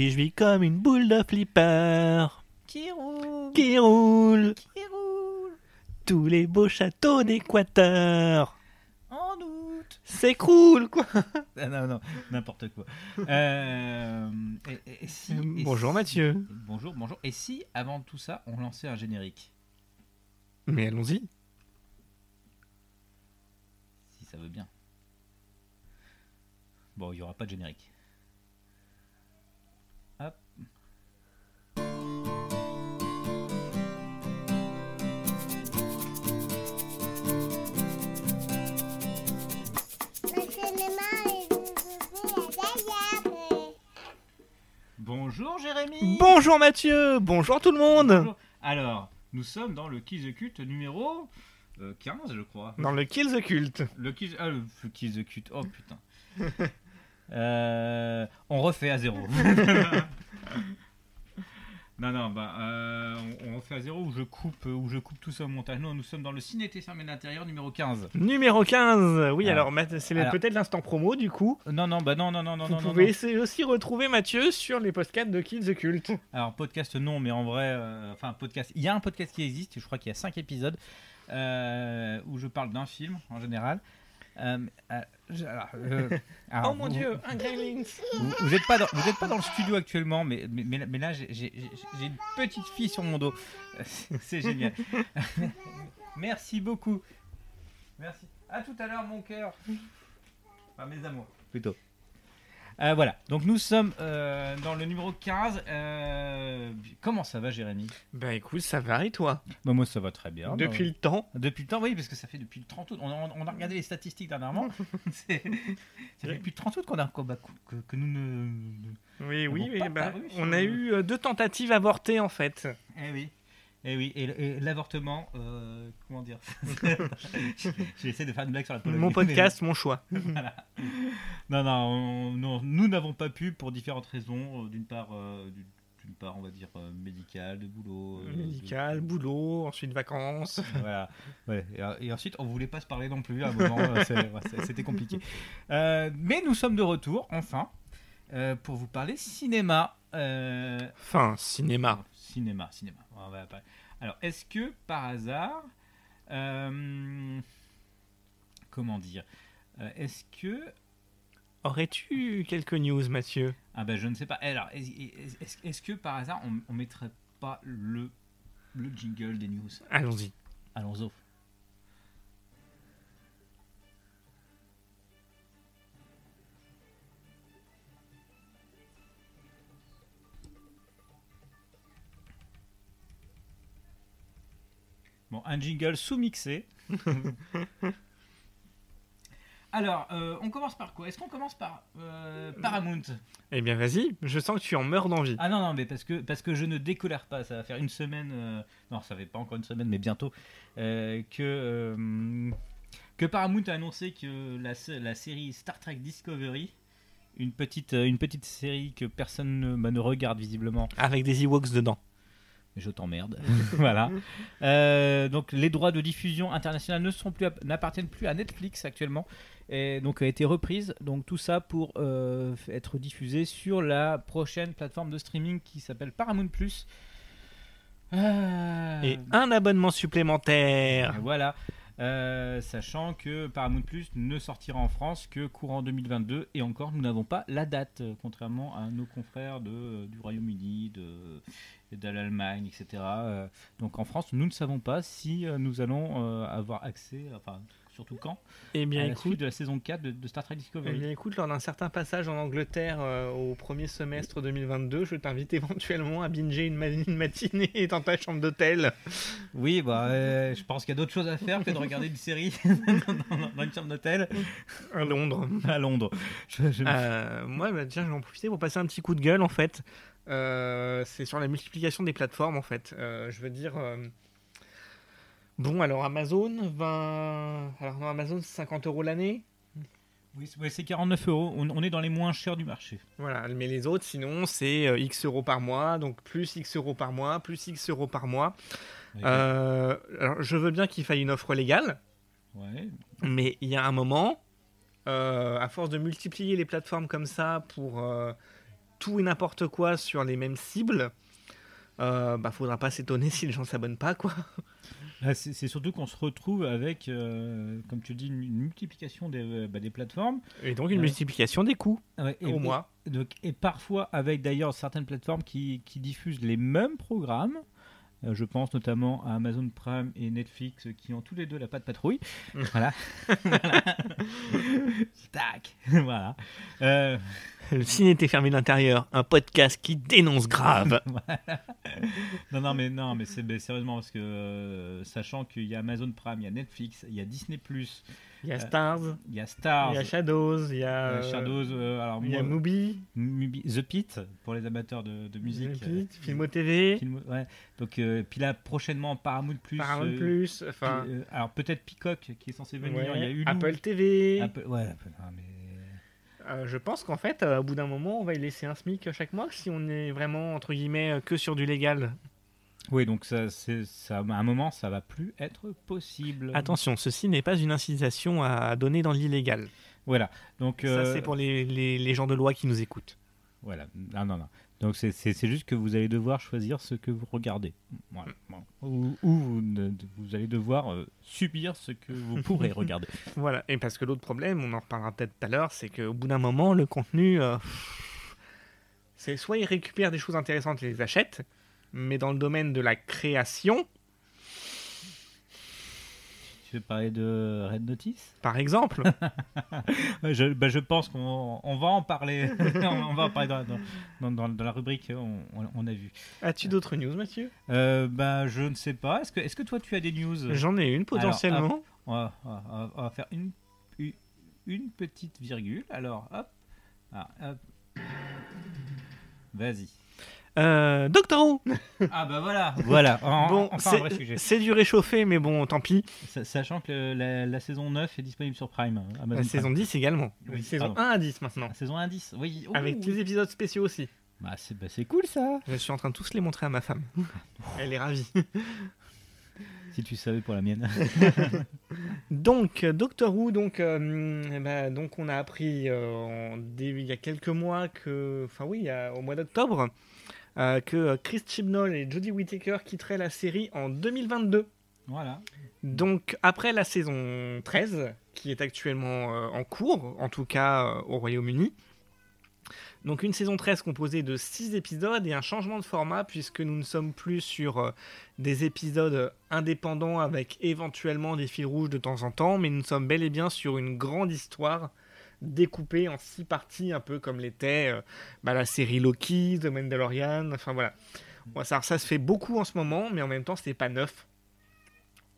Et je vis comme une boule de flipper Qui roule qui roule Qui roule tous les beaux châteaux d'Équateur. En août S'écroule, quoi. Ah, Non, non, n'importe quoi. Euh, et- et- et si- et Bonjour, si- Mathieu. Bonjour, bonjour. Et si, avant tout ça, on lançait un générique? Mais allons-y. Si ça veut bien. Bon, il n'y aura pas de générique. Bonjour Jérémy Bonjour, Mathieu. Bonjour, tout le monde. Bonjour. Alors, nous sommes dans le Kiss the Cult numéro euh, 15, je crois. Dans le Kill the Cult. Le Kiss, ah, le the Cult, oh putain. Euh, on refait à zéro. non, non, bah, euh, on, on refait à zéro où je coupe, où je coupe tout ça au montage. Non, nous sommes dans le Ciné fermé l'intérieur numéro 15. Numéro 15. Oui, Alors, c'est peut-être l'instant promo, du coup. Euh, Non, non, bah non, non, non, non, Vous non, pouvez non. essayer aussi retrouver Mathieu sur les podcasts de Kill the Cult. Alors, podcast, non, mais en vrai, euh, enfin, podcast. Il y a un podcast qui existe, je crois qu'il y a 5 épisodes, euh, où je parle d'un film en général. Euh, je- alors, alors, oh mon vous- dieu, un Gremlins. Vous, vous êtes pas dans, vous êtes pas dans le studio actuellement, mais, mais, mais là- j'ai une petite fille sur mon dos. C'est génial. Merci beaucoup. Merci. À tout à l'heure, mon cœur. Enfin, mes amours, plutôt. Euh, voilà, donc nous sommes euh, dans le numéro 15. Euh, comment ça va, Jérémy? Bah écoute, ça va et toi? Bah, Moi, ça va très bien. Depuis le temps. Depuis le temps, oui, parce que ça fait depuis le 30 août. On a, on a regardé les statistiques dernièrement. C'est- ça fait depuis le 30 août qu'on a, bah, que, que nous ne. ne- Oui, oui, mais bah, on a eu deux tentatives avortées en fait. Eh oui. Eh oui, et, et l'avortement, euh, comment dire J'essaie de faire une blague sur la Pologne. Mon podcast, mon choix. voilà. Non, non, on- non, nous n'avons pas pu pour différentes raisons. Euh, D'une part, euh, d'une part, on va dire euh, médicale, de boulot. Médical, de- boulot, ensuite vacances. voilà. Ouais. Et, et ensuite, on voulait pas se parler non plus à un moment. C'était compliqué. Mais nous sommes de retour, enfin, pour vous parler cinéma. Enfin, cinéma. Cinéma, cinéma. On va pas- Alors, est-ce que par hasard, euh, comment dire, euh, est-ce que Aurais-tu quelques news, Mathieu? Ah ben je ne sais pas. Alors, est-ce que par hasard on, on mettrait pas le le jingle des news? Allons-y. Allons-y. Un jingle sous-mixé. Alors, euh, on commence par quoi? Est-ce qu'on commence par euh, Paramount? Eh bien, vas-y, je sens que tu en meurs d'envie. Ah non, non, mais parce que, parce que je ne décolère pas. Ça va faire une semaine. euh, non, ça fait pas encore une semaine, mais bientôt. euh, que, euh, que Paramount a annoncé que la, la série Star Trek Discovery, une petite, une petite série que personne ne, bah, ne regarde visiblement, Avec des Ewoks dedans. Je t'emmerde. voilà. Euh, donc les droits de diffusion internationale ne sont plus, n'appartiennent plus à Netflix actuellement, et donc a été reprise. Donc tout ça pour euh, être diffusé sur la prochaine plateforme de streaming qui s'appelle Paramount Plus. Euh, Et un abonnement supplémentaire. voilà. Euh, sachant que Paramount Plus ne sortira en France que courant 2022 et encore nous n'avons pas la date euh, contrairement à nos confrères de, du Royaume-Uni, de, l'Allemagne, etc. Euh, donc en France nous ne savons pas si euh, nous allons euh, avoir accès, surtout quand, Eh bien, à la écoute, suite de la saison 4 de, de Star Trek eh Discovery. bien, écoute, lors d'un certain passage en Angleterre euh, au premier semestre 2022, je t'invite éventuellement à binger une, ma- une matinée dans ta chambre d'hôtel. Oui, bah, euh, je pense qu'il y a d'autres choses à faire que de regarder une série dans, dans- dans une chambre d'hôtel à Londres. à Londres. Je- je- Euh, moi, bah, tiens, je vais en profiter pour passer un petit coup de gueule en fait. C'est sur la multiplication des plateformes en fait. Je veux dire. Bon, alors Amazon, 20. Alors non, Amazon, c'est 50 euros l'année. Oui, c'est- ouais, c'est 49 euros. On, on est dans les moins chers du marché. Voilà, mais les autres, sinon, c'est euh, X euros par mois, donc plus X euros par mois, plus X euros par mois. Euh, alors, je veux bien qu'il faille une offre légale, Ouais. mais il y a un moment, euh, à force de multiplier les plateformes comme ça pour tout et n'importe quoi sur les mêmes cibles, bah faudra pas s'étonner si les gens s'abonnent pas quoi. Là, C'est surtout qu'on se retrouve avec, euh, comme tu dis, une, une multiplication des, euh, bah, des plateformes. Et donc une Ouais. multiplication des coûts Ouais, et, au et- donc, et parfois avec d'ailleurs certaines plateformes qui, qui diffusent les mêmes programmes. Euh, je pense notamment à Amazon Prime et Netflix euh, qui ont tous les deux la patte patrouille. voilà. Voilà. Tac. voilà. Le ciné était fermé de l'intérieur, un podcast qui dénonce grave. non, non, mais non, mais c'est mais sérieusement parce que euh, sachant qu'il y a Amazon Prime, il y a Netflix, il y a Disney Il y a Euh, Stars, il y a Stars, il y a Shadows, il y a, euh, euh, Shadows, alors il y a Mubi, Mubi- The Pit pour les amateurs de, de musique. Mubi, euh, Filmo TV, Film- ouais. Donc, puis là, prochainement, Paramount Plus. Paramount Plus, enfin, alors, peut-être Peacock qui est censé venir. ouais, Il y a eu Apple TV. Apple, ouais, Apple, ah, mais... Euh, je pense qu'en fait, euh, au bout d'un moment, on va y laisser un SMIC chaque mois si on est vraiment, entre guillemets, euh, que sur du légal. Oui, donc ça, c'est, ça, à un moment, ça va plus être possible. Attention, ceci n'est pas une incitation à donner dans l'illégal. Voilà. Donc, Ça, c'est pour les, les- les gens de loi qui nous écoutent. Voilà. Non, non, non. Donc, c'est, juste que vous allez devoir choisir ce que vous regardez. Voilà. Bon. Ou, ou vous, vous allez devoir euh, subir ce que vous pourrez regarder. Voilà, et parce que l'autre problème, on en reparlera peut-être tout à l'heure, c'est qu'au bout d'un moment, le contenu, euh, c'est soit ils récupèrent des choses intéressantes et les achètent, mais dans le domaine de la création, Tu veux parler de Red Notice? Par exemple, je, bah, je pense qu'on on va en parler. on va en parler dans, dans- dans- dans- dans la rubrique. On, a vu. as-tu d'autres news, Mathieu? Euh, bah, je ne sais pas. Est-ce que, est-ce que toi tu as des news? J'en ai une potentiellement. on, va, on va- on va faire une, une, une petite virgule. Alors, hop. Ah, hop. Vas-y. Euh, Doctor Who Ah bah voilà. Voilà. En- Bon, enfin un c'est- vrai sujet. c'est du réchauffé, mais bon, tant pis. Sa- Sachant que la, la saison 9 est disponible sur Prime. Amazon La Prime. saison 10 également. Oui, saison pardon. 1 à 10 maintenant. La saison 1 10. Oui. Ouh. Avec des épisodes spéciaux aussi. Bah, c'est bah, c'est cool ça. Je suis en train de tous les montrer à ma femme. Elle est ravie. Si tu savais pour la mienne. Donc, Doctor Who, donc, euh, eh ben, donc on a appris euh, en il y a quelques mois que, enfin oui, il y a- au mois d'octobre, euh, que euh, Chris Chibnall et Jodie Whittaker quitteraient la série en 2022. voilà. Donc, après la saison 13, qui est actuellement euh, en cours, en tout cas euh, au Royaume-Uni. Donc, une saison 13 composée de 6 épisodes et un changement de format, puisque nous ne sommes plus sur euh, des épisodes indépendants avec éventuellement des fils rouges de temps en temps, mais nous sommes bel et bien sur une grande histoire découpée en 6 parties, un peu comme l'était euh, bah, la série Loki, The Mandalorian, enfin voilà. Bon, ça, ça se fait beaucoup en ce moment, mais en même temps, c'est pas neuf.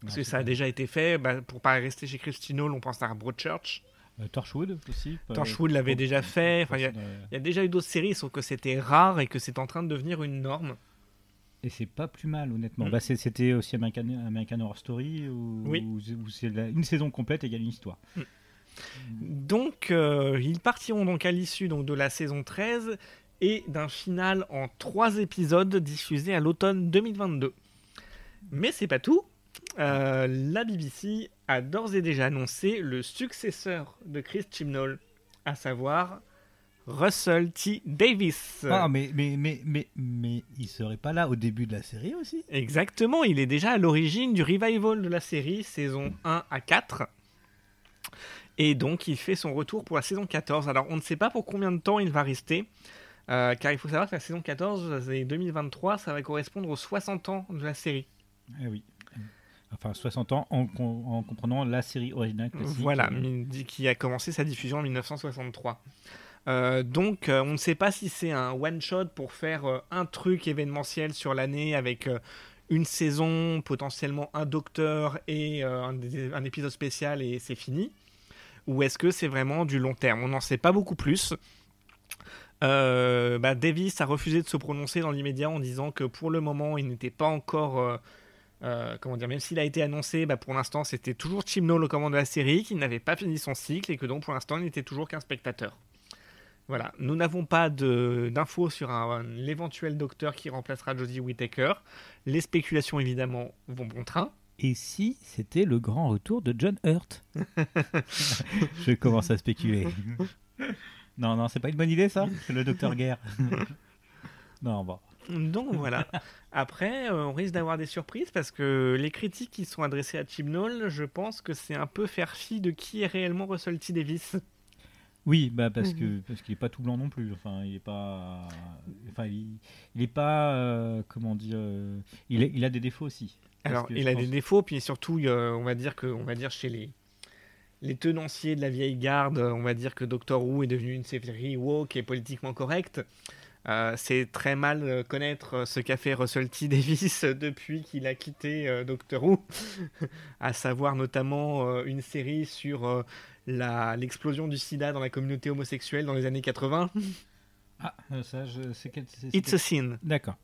Parce que ça a déjà été fait. Bah, pour pas rester chez Christinol, on pense à Broadchurch. Euh, Torchwood aussi. Torchwood l'avait déjà fait. Enfin, il y a- y déjà eu d'autres séries, sauf que c'était rare et que c'est en train de devenir une norme. Et c'est pas plus mal, honnêtement. Mm. Bah, C'était aussi American, American Horror Story, où, Oui. où c'est- où c'est la- une saison complète égale une histoire. Donc, euh, ils partiront donc à l'issue donc, de la saison 13 et d'un final en trois épisodes diffusé à l'automne 2022. Mais c'est pas tout. Euh, la BBC a d'ores et déjà annoncé le successeur de Chris Chibnall, à savoir Russell T. Davis. Ah, mais, mais, mais, mais, mais il serait pas là au début de la série aussi? Exactement, il est déjà à l'origine du revival de la série, saison 1 à 4. Et donc, il fait son retour pour la saison 14. Alors, on ne sait pas pour combien de temps il va rester, euh, car il faut savoir que la saison 14, c'est 2023, ça va correspondre aux 60 ans de la série. Eh oui. Enfin, 60 ans en, com- en comprenant la série originale classique. Voilà, qui a commencé sa diffusion en 1963. Euh, donc, euh, on ne sait pas si c'est un one-shot pour faire euh, un truc événementiel sur l'année avec une saison, potentiellement un docteur et un épisode spécial et c'est fini. Ou est-ce que c'est vraiment du long terme? On n'en sait pas beaucoup plus. Euh, bah, Davis a refusé de se prononcer dans l'immédiat en disant que pour le moment, il n'était pas encore. euh, euh, comment dire, même s'il a été annoncé, bah, pour l'instant c'était toujours Chimnall au command de la série, qu'il n'avait pas fini son cycle et que donc pour l'instant il n'était toujours qu'un spectateur. Voilà, nous n'avons pas d'infos sur l'éventuel docteur qui remplacera Jodie Whittaker. Les spéculations évidemment vont bon train. Et si c'était le grand retour de John Hurt Je commence à spéculer. Non, non, c'est pas une bonne idée ça Le docteur Guerre. non, bon. Donc voilà. Après, euh, on risque d'avoir des surprises parce que les critiques qui sont adressées à Chibnall, je pense que c'est un peu faire fi de qui est réellement Russell T. Davis. Oui, bah parce Mhm. que parce qu'il est pas tout blanc non plus. Enfin, il est pas. Enfin, il, il est pas. euh, comment dire euh, il, est- il a des défauts aussi. Alors, il a pense- des défauts, puis surtout, euh, on va dire que, on va dire chez les les tenanciers de la vieille garde, on va dire que Doctor Who est devenu une série woke et politiquement correcte. Euh, c'est très mal euh, connaître euh, ce qu'a fait Russell T Davis depuis qu'il a quitté euh, Doctor Who, à savoir notamment euh, une série sur euh, l'explosion du SIDA dans la communauté homosexuelle dans les années 80. Ah, ça, je sais quel. It's a sin. D'accord.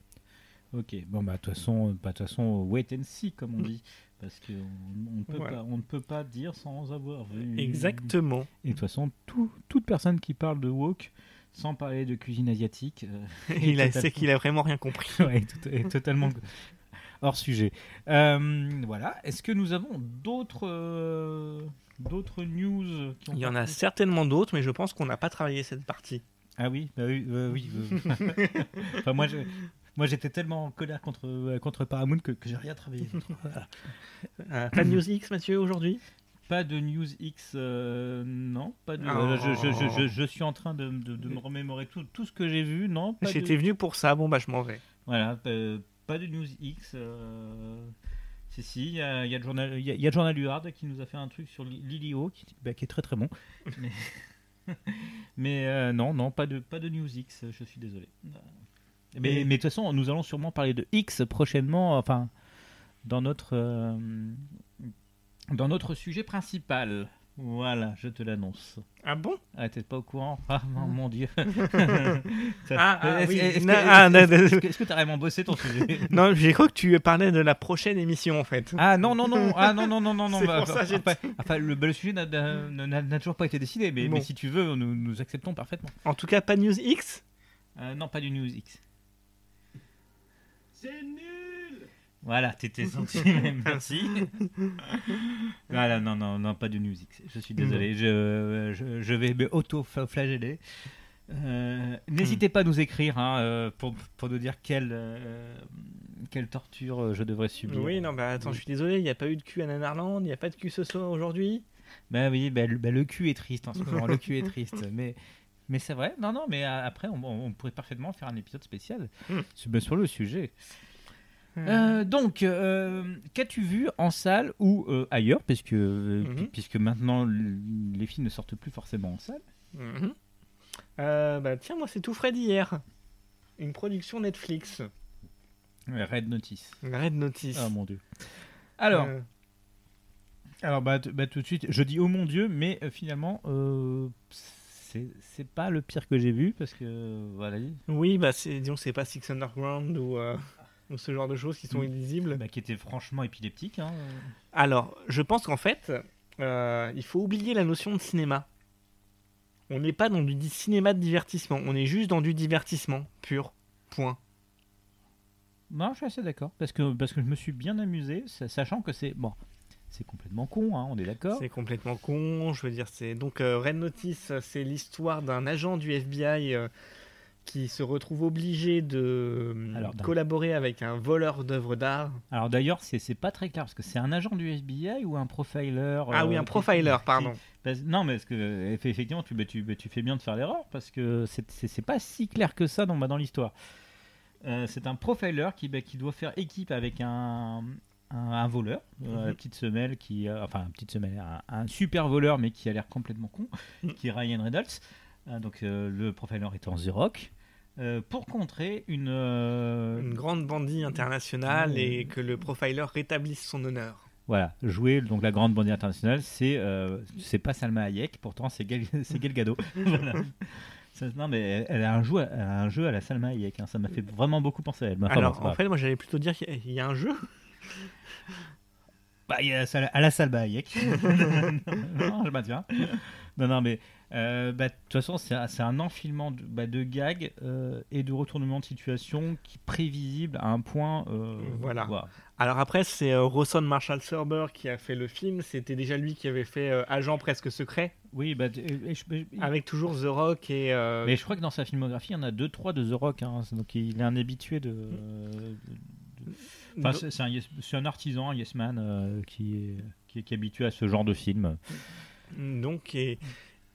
Ok. Bon bah de toute façon, bah, de toute façon, wait and see comme on dit, parce que on, ne peut Voilà. peut pas dire sans avoir vu. Exactement. Et de toute façon, tout- toute personne qui parle de woke sans parler de cuisine asiatique, euh, Il a, c'est qu'il a vraiment rien compris. ouais, tout- est totalement hors sujet. Euh, voilà. Est-ce que nous avons d'autres euh, d'autres news qui ont Il y en a certainement d'autres, mais je pense qu'on n'a pas travaillé cette partie. Ah oui, bah oui, euh, oui. euh, enfin, moi, je- moi, j'étais tellement en colère contre euh, contre Paramount que, que j'ai rien travaillé. Voilà. Euh, pas de News X, Mathieu, aujourd'hui? Pas de News X, euh, non, pas de. Oh. euh, je, je- je- je- suis en train de, de- de me remémorer tout, tout ce que j'ai vu, non. De- J'étais venu pour ça, bon bah je m'en vais. Voilà, euh, pas de News X. euh, Si, si, il y a, il y a le journal, il y a, y a le journal UHard qui nous a fait un truc sur Li- Lilio qui, bah, qui est très très bon. Mais, mais, euh, non, non, pas de, pas de News X, je suis désolé. Mais de toute façon, nous allons sûrement parler de X prochainement, enfin, dans notre, euh, dans notre sujet principal. Voilà, je te l'annonce. Ah bon? Ah, t'es pas au courant? Ah, non, mon dieu. Ah, ah, Est-ce- oui. est-ce que- Non, ah, non, est-ce non. que- est-ce que t'as vraiment bossé ton sujet? Non, j'ai cru que tu parlais de la prochaine émission en fait. Ah non, non, non, ah non, non, non, non, non. C'est bah, pour ça, j'ai- enfin, enfin, le, bah, le sujet n'a- n'a n'a- n'a toujours pas été décidé, mais, si tu veux, nous, nous acceptons parfaitement. En tout cas, pas de News X? Euh, non, pas du News X. C'est nul Voilà, t'étais senti, même, merci. voilà, non, non, non, pas du X. Je suis désolé, je, je, je vais me auto-flageller. Euh, N'hésitez pas à nous écrire hein, euh, pour, pour nous dire quelle, euh, quelle torture je devrais subir. Oui, non, bah attends, je suis désolé, il n'y a pas eu de cul à Nanarland, il n'y a pas de cul ce soir aujourd'hui? Bah oui, bah, le, bah, le cul est triste en ce moment, le cul est triste. Mais, mais c'est vrai, non, non, mais euh, après, on, on pourrait parfaitement faire un épisode spécial Hmm. sur, sur le sujet. Euh, donc, euh, qu'as-tu vu en salle ou euh, ailleurs? Puisque, euh, Mhm. puisque maintenant les films ne sortent plus forcément en salle. Euh, bah tiens, moi c'est tout frais d'hier. Une production Netflix. Red Notice. Red Notice. Ah mon dieu. Alors, Euh, alors bah, bah, tout de suite, je dis oh mon dieu, mais euh, finalement, euh, c'est pas le pire que j'ai vu parce que voilà. oui, bah c'est, disons, c'est pas Six Underground ou, euh, ou ce genre de choses qui sont Mm. illisibles. Bah, qui était franchement épileptique. Hein. Alors, je pense qu'en fait, euh, il faut oublier la notion de cinéma. On n'est pas dans du cinéma de divertissement, on est juste dans du divertissement pur. Point. Non, je suis assez d'accord. Parce que, parce que je me suis bien amusé, sa- sachant que c'est. Bon, c'est complètement con, hein, on est d'accord. C'est complètement con. Je veux dire, c'est donc euh, Red Notice, c'est l'histoire d'un agent du FBI euh, qui se retrouve obligé de Alors, collaborer avec un voleur d'œuvres d'art. Alors d'ailleurs, c'est c'est pas très clair, parce que c'est un agent du FBI ou un profiler ah oui, euh, un profiler, qui- pardon. parce- non, mais parce que eff- effectivement, tu, bah, tu, bah, tu fais bien de faire l'erreur, parce que c'est- c'est c'est pas si clair que ça dans, bah, dans l'histoire. Euh, c'est un profiler qui, bah, qui doit faire équipe avec un, un, un voleur, euh, Mhm. la petite semelle qui, euh, enfin, une petite semelle, un, un super voleur, mais qui a l'air complètement con, Mhm. qui est Ryan Reynolds. Euh, donc euh, le profiler est en The Rock. euh, pour contrer une, euh, Une grande bandit internationale et que le profiler rétablisse son honneur. Voilà, jouer donc la grande bandit internationale, c'est euh, c'est pas Salma Hayek, pourtant c'est Gal, Gadot. Voilà. Non mais elle, a un jeu, elle a un jeu à la Salma Hayek, hein, ça m'a fait vraiment beaucoup penser à elle. Enfin, Alors, en fait, moi j'allais plutôt dire qu'il y a un jeu. Bah, il y a à la Salma Hayek. non, je maintiens. Non, non, mais euh, bah, de toute façon, c'est un, un enfilement de, bah, de gags euh, et de retournements de situation qui est prévisible à un point. euh, Voilà. Alors après, c'est Rawson Marshall Serber qui a fait le film. C'était déjà lui qui avait fait Agent presque secret, Oui, bah, et- et je- et- avec toujours The Rock et. mais je crois que dans sa filmographie, il y en a deux, trois de The Rock. hein, donc il est un habitué de. de- Enfin, c'est un, yes- c'est un artisan, un yes man, euh, qui, est, qui, est, qui est habitué à ce genre de film. Donc, et,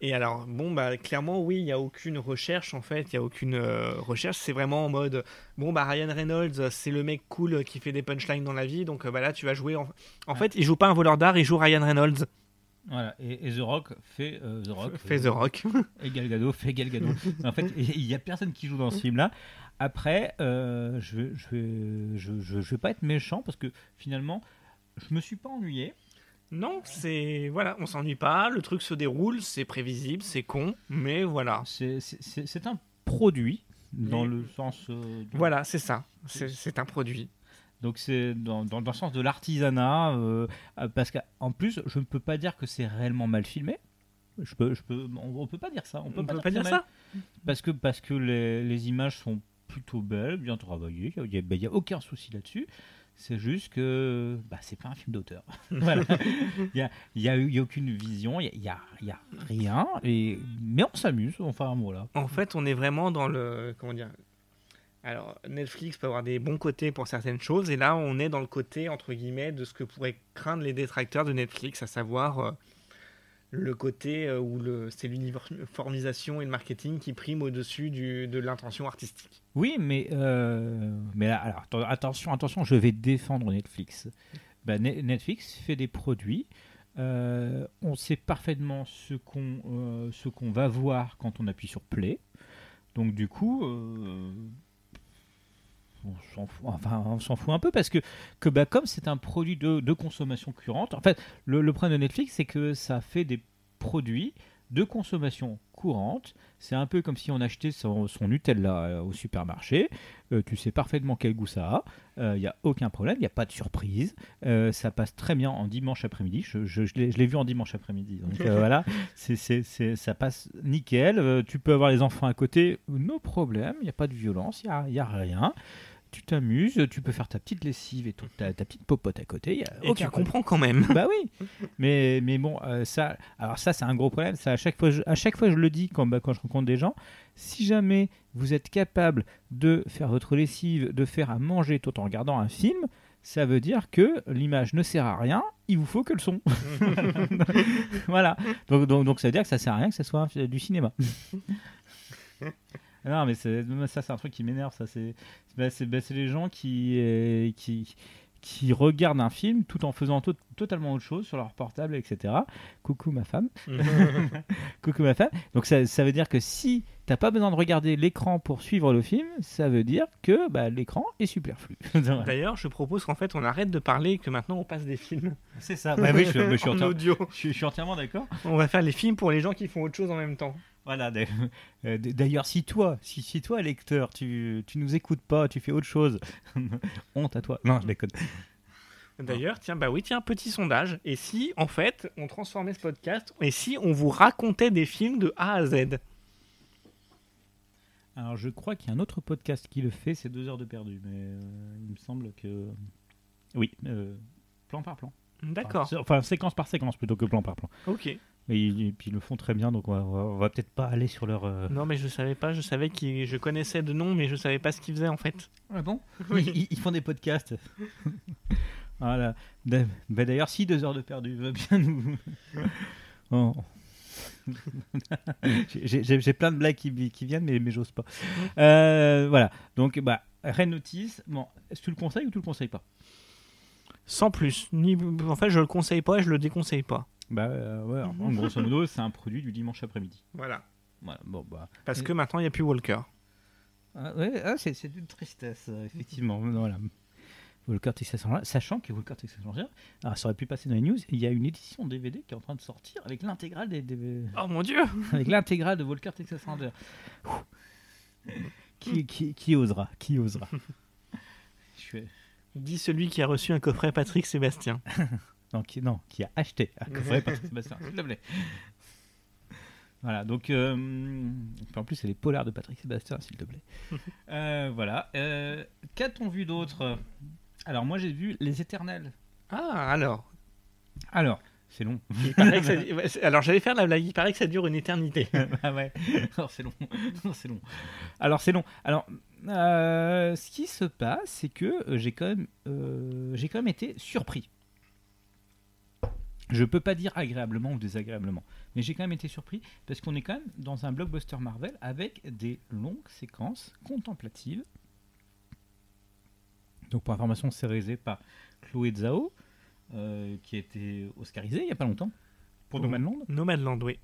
et alors, bon, bah, clairement, oui, il n'y a aucune recherche, en fait, il n'y a aucune euh, recherche, c'est vraiment en mode, bon, bah, Ryan Reynolds, c'est le mec cool qui fait des punchlines dans la vie, donc euh, bah, là, tu vas jouer, en, en Ouais. fait, il joue pas un voleur d'art, il joue Ryan Reynolds, Voilà. Et, et The Rock fait euh, The Rock. fait The Rock. Et Gal Gadot fait Gal Gadot. en fait, il y a personne qui joue dans ce film-là. Après, euh, je, vais- je, vais, je, je, je vais pas être méchant parce que finalement, je me suis pas ennuyé. non, c'est, voilà, on s'ennuie pas, le truc se déroule, c'est prévisible, c'est con, mais voilà. C'est- un produit dans Mais- le sens. euh, du- Voilà, c'est ça, c'est un produit. Donc c'est dans, dans, dans le sens de l'artisanat, euh, parce qu'en plus, je ne peux pas dire que c'est réellement mal filmé. Je peux, je peux, on, on peut pas dire ça. On peut On pas, peut pas dire ça parce que parce que les, les images sont plutôt belles, bien travaillées. Il y a, ben, il y a aucun souci là-dessus. C'est juste que bah, c'est pas un film d'auteur. Il y a, y a, aucune vision, il y a, y a, rien. Mais on s'amuse. Enfin voilà. En fait, on est vraiment dans le. Comment dire Alors, Netflix peut avoir des bons côtés pour certaines choses, et là, on est dans le côté, entre guillemets, de ce que pourraient craindre les détracteurs de Netflix, à savoir euh, le côté euh, où le, c'est l'uniformisation et le marketing qui priment au-dessus de l'intention artistique. Oui, mais, euh, alors, atten- attention, attention, je vais défendre Netflix. Bah, Ne- Netflix fait des produits. euh, on sait parfaitement ce qu'on va voir quand on appuie sur play. Donc du coup, on s'en fout, enfin, on s'en fout un peu parce que, que bah, comme c'est un produit de, de consommation courante, en fait, le, le problème de Netflix, c'est que ça fait des produits de consommation courante. C'est un peu comme si on achetait son, son Nutella euh, au supermarché. Euh, tu sais parfaitement quel goût ça a. Il n'y a aucun problème, il n'y a pas de surprise. Euh, ça passe très bien en dimanche après-midi. Je, je- je l'ai vu en dimanche après-midi. Donc euh, voilà, c'est, c'est- c'est- ça passe nickel. Euh, tu peux avoir les enfants à côté, no problème. Il n'y a pas de violence, il n'y a, il y a rien. Tu t'amuses, tu peux faire ta petite lessive et tout, ta, ta petite popote à côté. Il y a Et aucun tu problème. comprends quand même. Bah oui, mais, mais bon, euh, ça, alors ça c'est un gros problème. Ça, à, chaque fois, je, à chaque fois je le dis quand, bah, quand je rencontre des gens, si jamais vous êtes capable de faire votre lessive, de faire à manger tout en regardant un film, ça veut dire que l'image ne sert à rien, il vous faut que le son. voilà, donc, donc, donc ça veut dire que ça sert à rien que ça soit du cinéma. Non, mais ça, c'est un truc qui m'énerve. Ça, c'est bah, bah, les gens qui, euh, qui, qui regardent un film tout en faisant to- totalement autre chose sur leur portable, etc. Coucou ma femme. Coucou ma femme. Donc ça, ça veut dire que si t'as pas besoin de regarder l'écran pour suivre le film, ça veut dire que bah, l'écran est superflu. D'ailleurs, je propose qu'en fait, on arrête de parler et que maintenant, on passe des films c'est ça. Bah oui, je, je suis en entièrement- audio. je suis- je suis entièrement d'accord. On va faire les films pour les gens qui font autre chose en même temps. Voilà. euh, D'ailleurs, si toi, si, si toi, lecteur, tu, tu nous écoutes pas, tu fais autre chose, honte à toi. Non, je déconne. D'ailleurs, tiens, bah oui, tiens, petit sondage. Et si, en fait, on transformait ce podcast, et si on vous racontait des films de A à Z? Alors, je crois qu'il y a un autre podcast qui le fait, c'est deux heures de perdu, mais euh, il me semble que. Oui, euh, plan par plan. D'accord, Enfin, enfin, séquence par séquence plutôt que plan par plan. ok. Et, ils- et puis ils le font très bien, donc on va, va- peut-être pas aller sur leur. euh, Non, mais je savais pas, je savais qu'ils, je connaissais de nom, mais je savais pas ce qu'ils faisaient en fait. Ah bon? Oui. ils, ils font des podcasts. voilà. D'a- bah, D'ailleurs, si deux heures de perdu veut bien nous. Oh. J'ai- J'ai j'ai plein de blagues qui, qui viennent, mais, mais j'ose pas. Euh, voilà. Donc, bah, Red Notice, bon, est-ce que tu le conseilles ou tu le conseilles pas? Sans plus. Ni... En fait, je le conseille pas et je le déconseille pas. Bah, euh, ouais, en grosso modo, c'est un produit du dimanche après-midi. Voilà. Voilà, bon, bah. Parce Et- que maintenant, il n'y a plus Walker. Ah, ouais, ah, c'est c'est une tristesse, euh, effectivement. voilà. Walker Texas Ranger, sachant que Walker Texas Ranger, alors ça aurait pu passer dans les news, il y a une édition DVD qui est en train de sortir avec l'intégrale des, des- Oh mon dieu avec l'intégrale de Walker Texas Ranger. Qui, qui, qui osera Qui osera? Je suis- Dit celui qui a reçu un coffret Patrick Sébastien. Non, qui, non, qui a acheté un coffret Patrick Sébastien, s'il te plaît. Voilà, donc euh, en plus c'est les polars de Patrick Sébastien, s'il te plaît. Euh, voilà. Euh, Qu'a-t-on vu d'autre? Alors moi j'ai vu Les Éternels. Ah, alors. Alors, c'est long. Ça- Alors, j'allais faire la blague. Il paraît que ça dure une éternité. ah ouais. Alors c'est long. Alors, c'est long. Alors c'est long. Alors ce qui se passe, c'est que j'ai quand même, j'ai quand même été surpris. Je peux pas dire agréablement ou désagréablement, mais j'ai quand même été surpris parce qu'on est quand même dans un blockbuster Marvel avec des longues séquences contemplatives. Donc pour information, c'est réalisé par Chloé Zhao, euh, qui a été oscarisée il y a pas longtemps pour Pour- Nomadland. Nomadland, oui.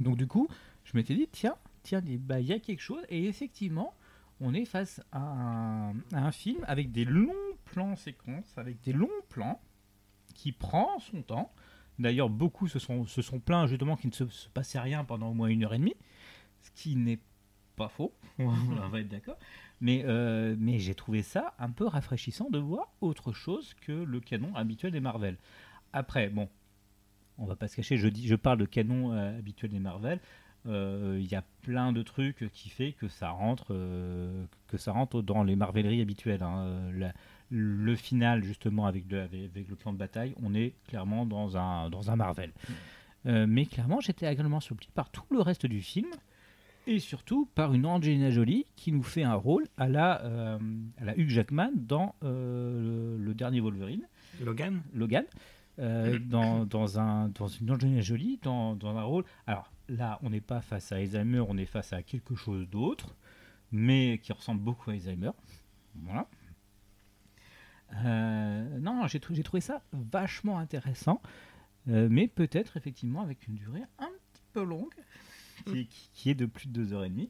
Donc du coup, je m'étais dit, tiens, tiens, il bah, il y a quelque chose. Et effectivement, on est face à un, à un film avec des longs plans séquences, avec des longs plans, qui prend son temps. D'ailleurs, beaucoup se sont, se sont plaints justement qu'il ne se, se passait rien pendant au moins une heure et demie, ce qui n'est pas faux, on va être d'accord. Mais, euh, mais j'ai trouvé ça un peu rafraîchissant de voir autre chose que le canon habituel des Marvel. Après, bon, on va pas se cacher, je, dis, je parle de canon euh, habituel des Marvel. Euh, Il y a plein de trucs qui fait que ça rentre, que ça rentre dans les Marveleries habituelles. hein. La- le final justement avec le, avec, avec le plan de bataille, on est clairement dans un, dans un Marvel. Euh, mais clairement, j'étais agréablement surpris par tout le reste du film et surtout par une Angelina Jolie qui nous fait un rôle à la, euh, à la Hugh Jackman dans euh, le, le dernier Wolverine. Logan? Logan, euh, dans, dans, un, dans une Angelina Jolie, dans, dans un rôle. Alors là, on n'est pas face à Alzheimer, on est face à quelque chose d'autre, mais qui ressemble beaucoup à Alzheimer. Voilà. Euh, non, j'ai trou- j'ai trouvé ça vachement intéressant, euh, mais peut-être effectivement avec une durée un petit peu longue, qui, qui- qui est de plus de deux heures et demie.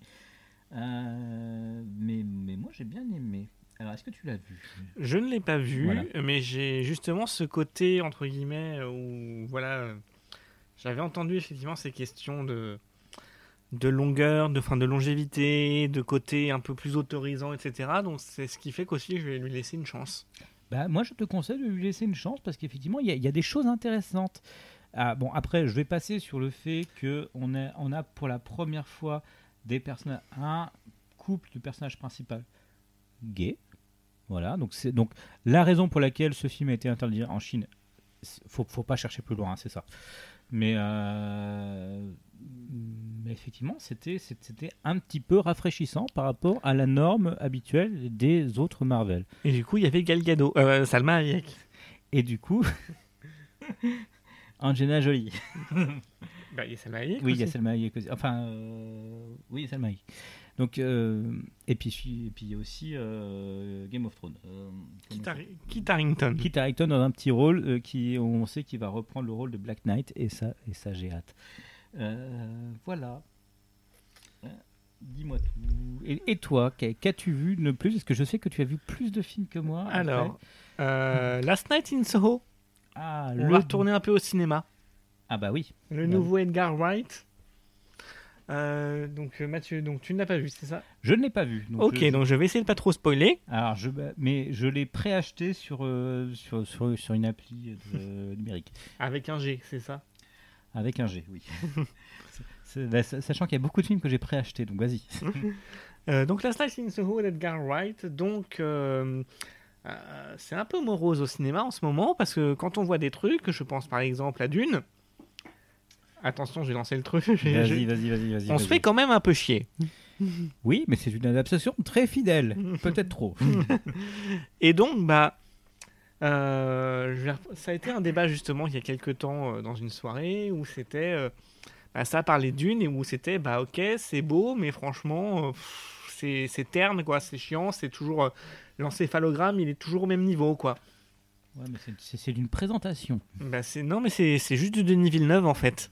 Euh, mais, mais moi j'ai bien aimé. Alors est-ce que tu l'as vu? Je ne l'ai pas vu, Voilà. mais j'ai justement ce côté, entre guillemets, où, voilà, j'avais entendu effectivement ces questions de, de longueur, de, fin, de longévité, de côté un peu plus autorisant, etc. Donc c'est ce qui fait qu'aussi je vais lui laisser une chance. Bah, moi, je te conseille de lui laisser une chance parce qu'effectivement, il y, a- des choses intéressantes. Ah, bon, après, je vais passer sur le fait qu'on a, on a pour la première fois des personnages, un couple de personnages principaux gays. Voilà, donc c'est donc la raison pour laquelle ce film a été interdit en Chine. Faut, faut pas chercher plus loin, hein, c'est ça. Mais, euh, mais effectivement, c'était un petit peu rafraîchissant par rapport à la norme habituelle des autres Marvel. Et du coup, il y avait Gal Gadot, euh, Salma Hayek. Et du coup, Angelina Jolie. Bah, il y a Salma Hayek Oui, il y a. Selma Hayek aussi. Enfin, euh, oui, il y a Selma Hayek. Donc, euh, et puis et puis il y a aussi euh, Game of Thrones. Kit, Har- Kit Harington. Kit Harington dans un petit rôle qui, on sait qu'il va reprendre le rôle de Black Knight et ça, et ça j'ai hâte. Euh, voilà. Euh, Dis-moi tout. Et, et toi, qu'a- qu'as-tu vu de plus? Parce que je sais que tu as vu plus de films que moi. Alors, euh, Last Night in Soho. ah, On le va retourner un peu au cinéma. Ah bah oui. Le Bah nouveau Edgar Wright. Euh, donc Mathieu, donc tu ne l'as pas vu, c'est ça? Je ne l'ai pas vu. donc Ok, je- donc je vais essayer de pas trop spoiler. Alors, je, bah, mais je l'ai préacheté sur, euh, sur, sur, sur une appli de- numérique. Avec un G, c'est ça? Avec un G, oui. Bah, sa- sachant qu'il y a beaucoup de films que j'ai préachetés, donc vas-y. Euh, Donc Last Night in Soho d'Edgar Wright. Donc euh, euh, c'est un peu morose au cinéma en ce moment parce que quand on voit des trucs, je pense par exemple à Dune. Attention, j'ai lancé le truc. Vas-y, vas-y, vas-y, vas-y. On se fait quand même un peu chier. Oui, mais c'est une adaptation très fidèle. Peut-être trop. Et donc, bah, euh, ça a été un débat justement il y a quelques temps euh, dans une soirée où c'était, euh, bah, ça parlait d'une et où c'était, bah ok, c'est beau, mais franchement, euh, c'est terne, quoi, c'est chiant, c'est toujours, l'encéphalogramme, il est toujours au même niveau, quoi. Ouais, mais c'est- d'une présentation. Bah, c'est, non, mais c'est juste du Denis Villeneuve en fait.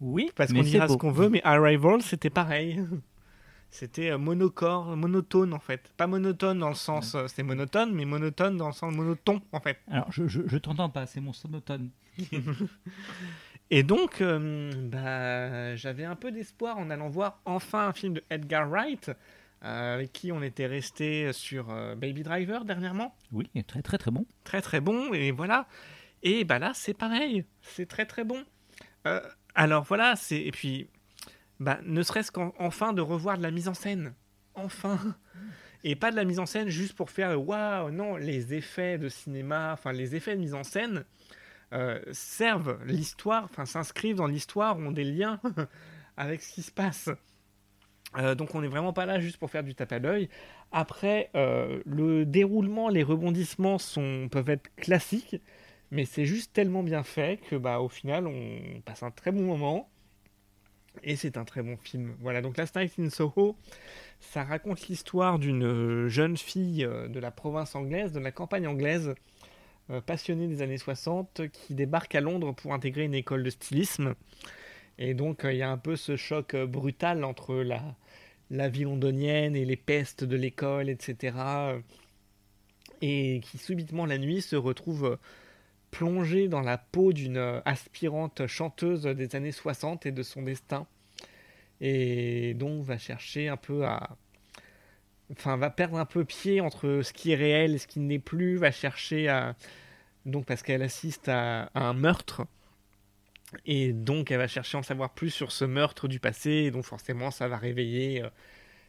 Oui, Parce qu'on dira beau. ce qu'on veut, mais Arrival, c'était pareil. C'était euh, monocore, monotone en fait. Pas monotone dans le sens, euh, c'est monotone, mais monotone dans le sens monoton en fait. Alors, je, je, je t'entends pas, c'est mon sonotone. Et donc, euh, bah, j'avais un peu d'espoir en allant voir enfin un film de Edgar Wright, euh, avec qui on était resté sur euh, Baby Driver dernièrement. Oui, très très très bon. Très très bon, et voilà. Et bah là, c'est pareil, c'est très très bon. Alors voilà, c'est et puis bah, ne serait-ce qu'enfin de revoir de la mise en scène, enfin, et pas de la mise en scène juste pour faire waouh, non, les effets de cinéma, enfin les effets de mise en scène euh, servent l'histoire, enfin s'inscrivent dans l'histoire, ont des liens avec ce qui se passe. Euh, donc on n'est vraiment pas là juste pour faire du tape à l'œil. Après, euh, le déroulement, les rebondissements sont, peuvent être classiques, mais c'est juste tellement bien fait que bah, au final on passe un très bon moment. Et c'est un très bon film. Voilà, donc Last Night in Soho, ça raconte l'histoire d'une jeune fille euh, de la province anglaise, de la campagne anglaise, euh, passionnée des années 60, qui débarque à Londres pour intégrer une école de stylisme. Et donc euh, il y a un peu ce choc euh, brutal entre la, la vie londonienne et les pestes de l'école, etc. euh, Et qui subitement la nuit se retrouve plongée dans la peau d'une euh, aspirante chanteuse des années 60 et de son destin. Et donc va chercher un peu à... Enfin, va perdre un peu pied entre ce qui est réel et ce qui ne l'est plus, va chercher à... Donc parce qu'elle assiste à, à un meurtre. Et donc elle va chercher à en savoir plus sur ce meurtre du passé. Et donc forcément ça va réveiller euh,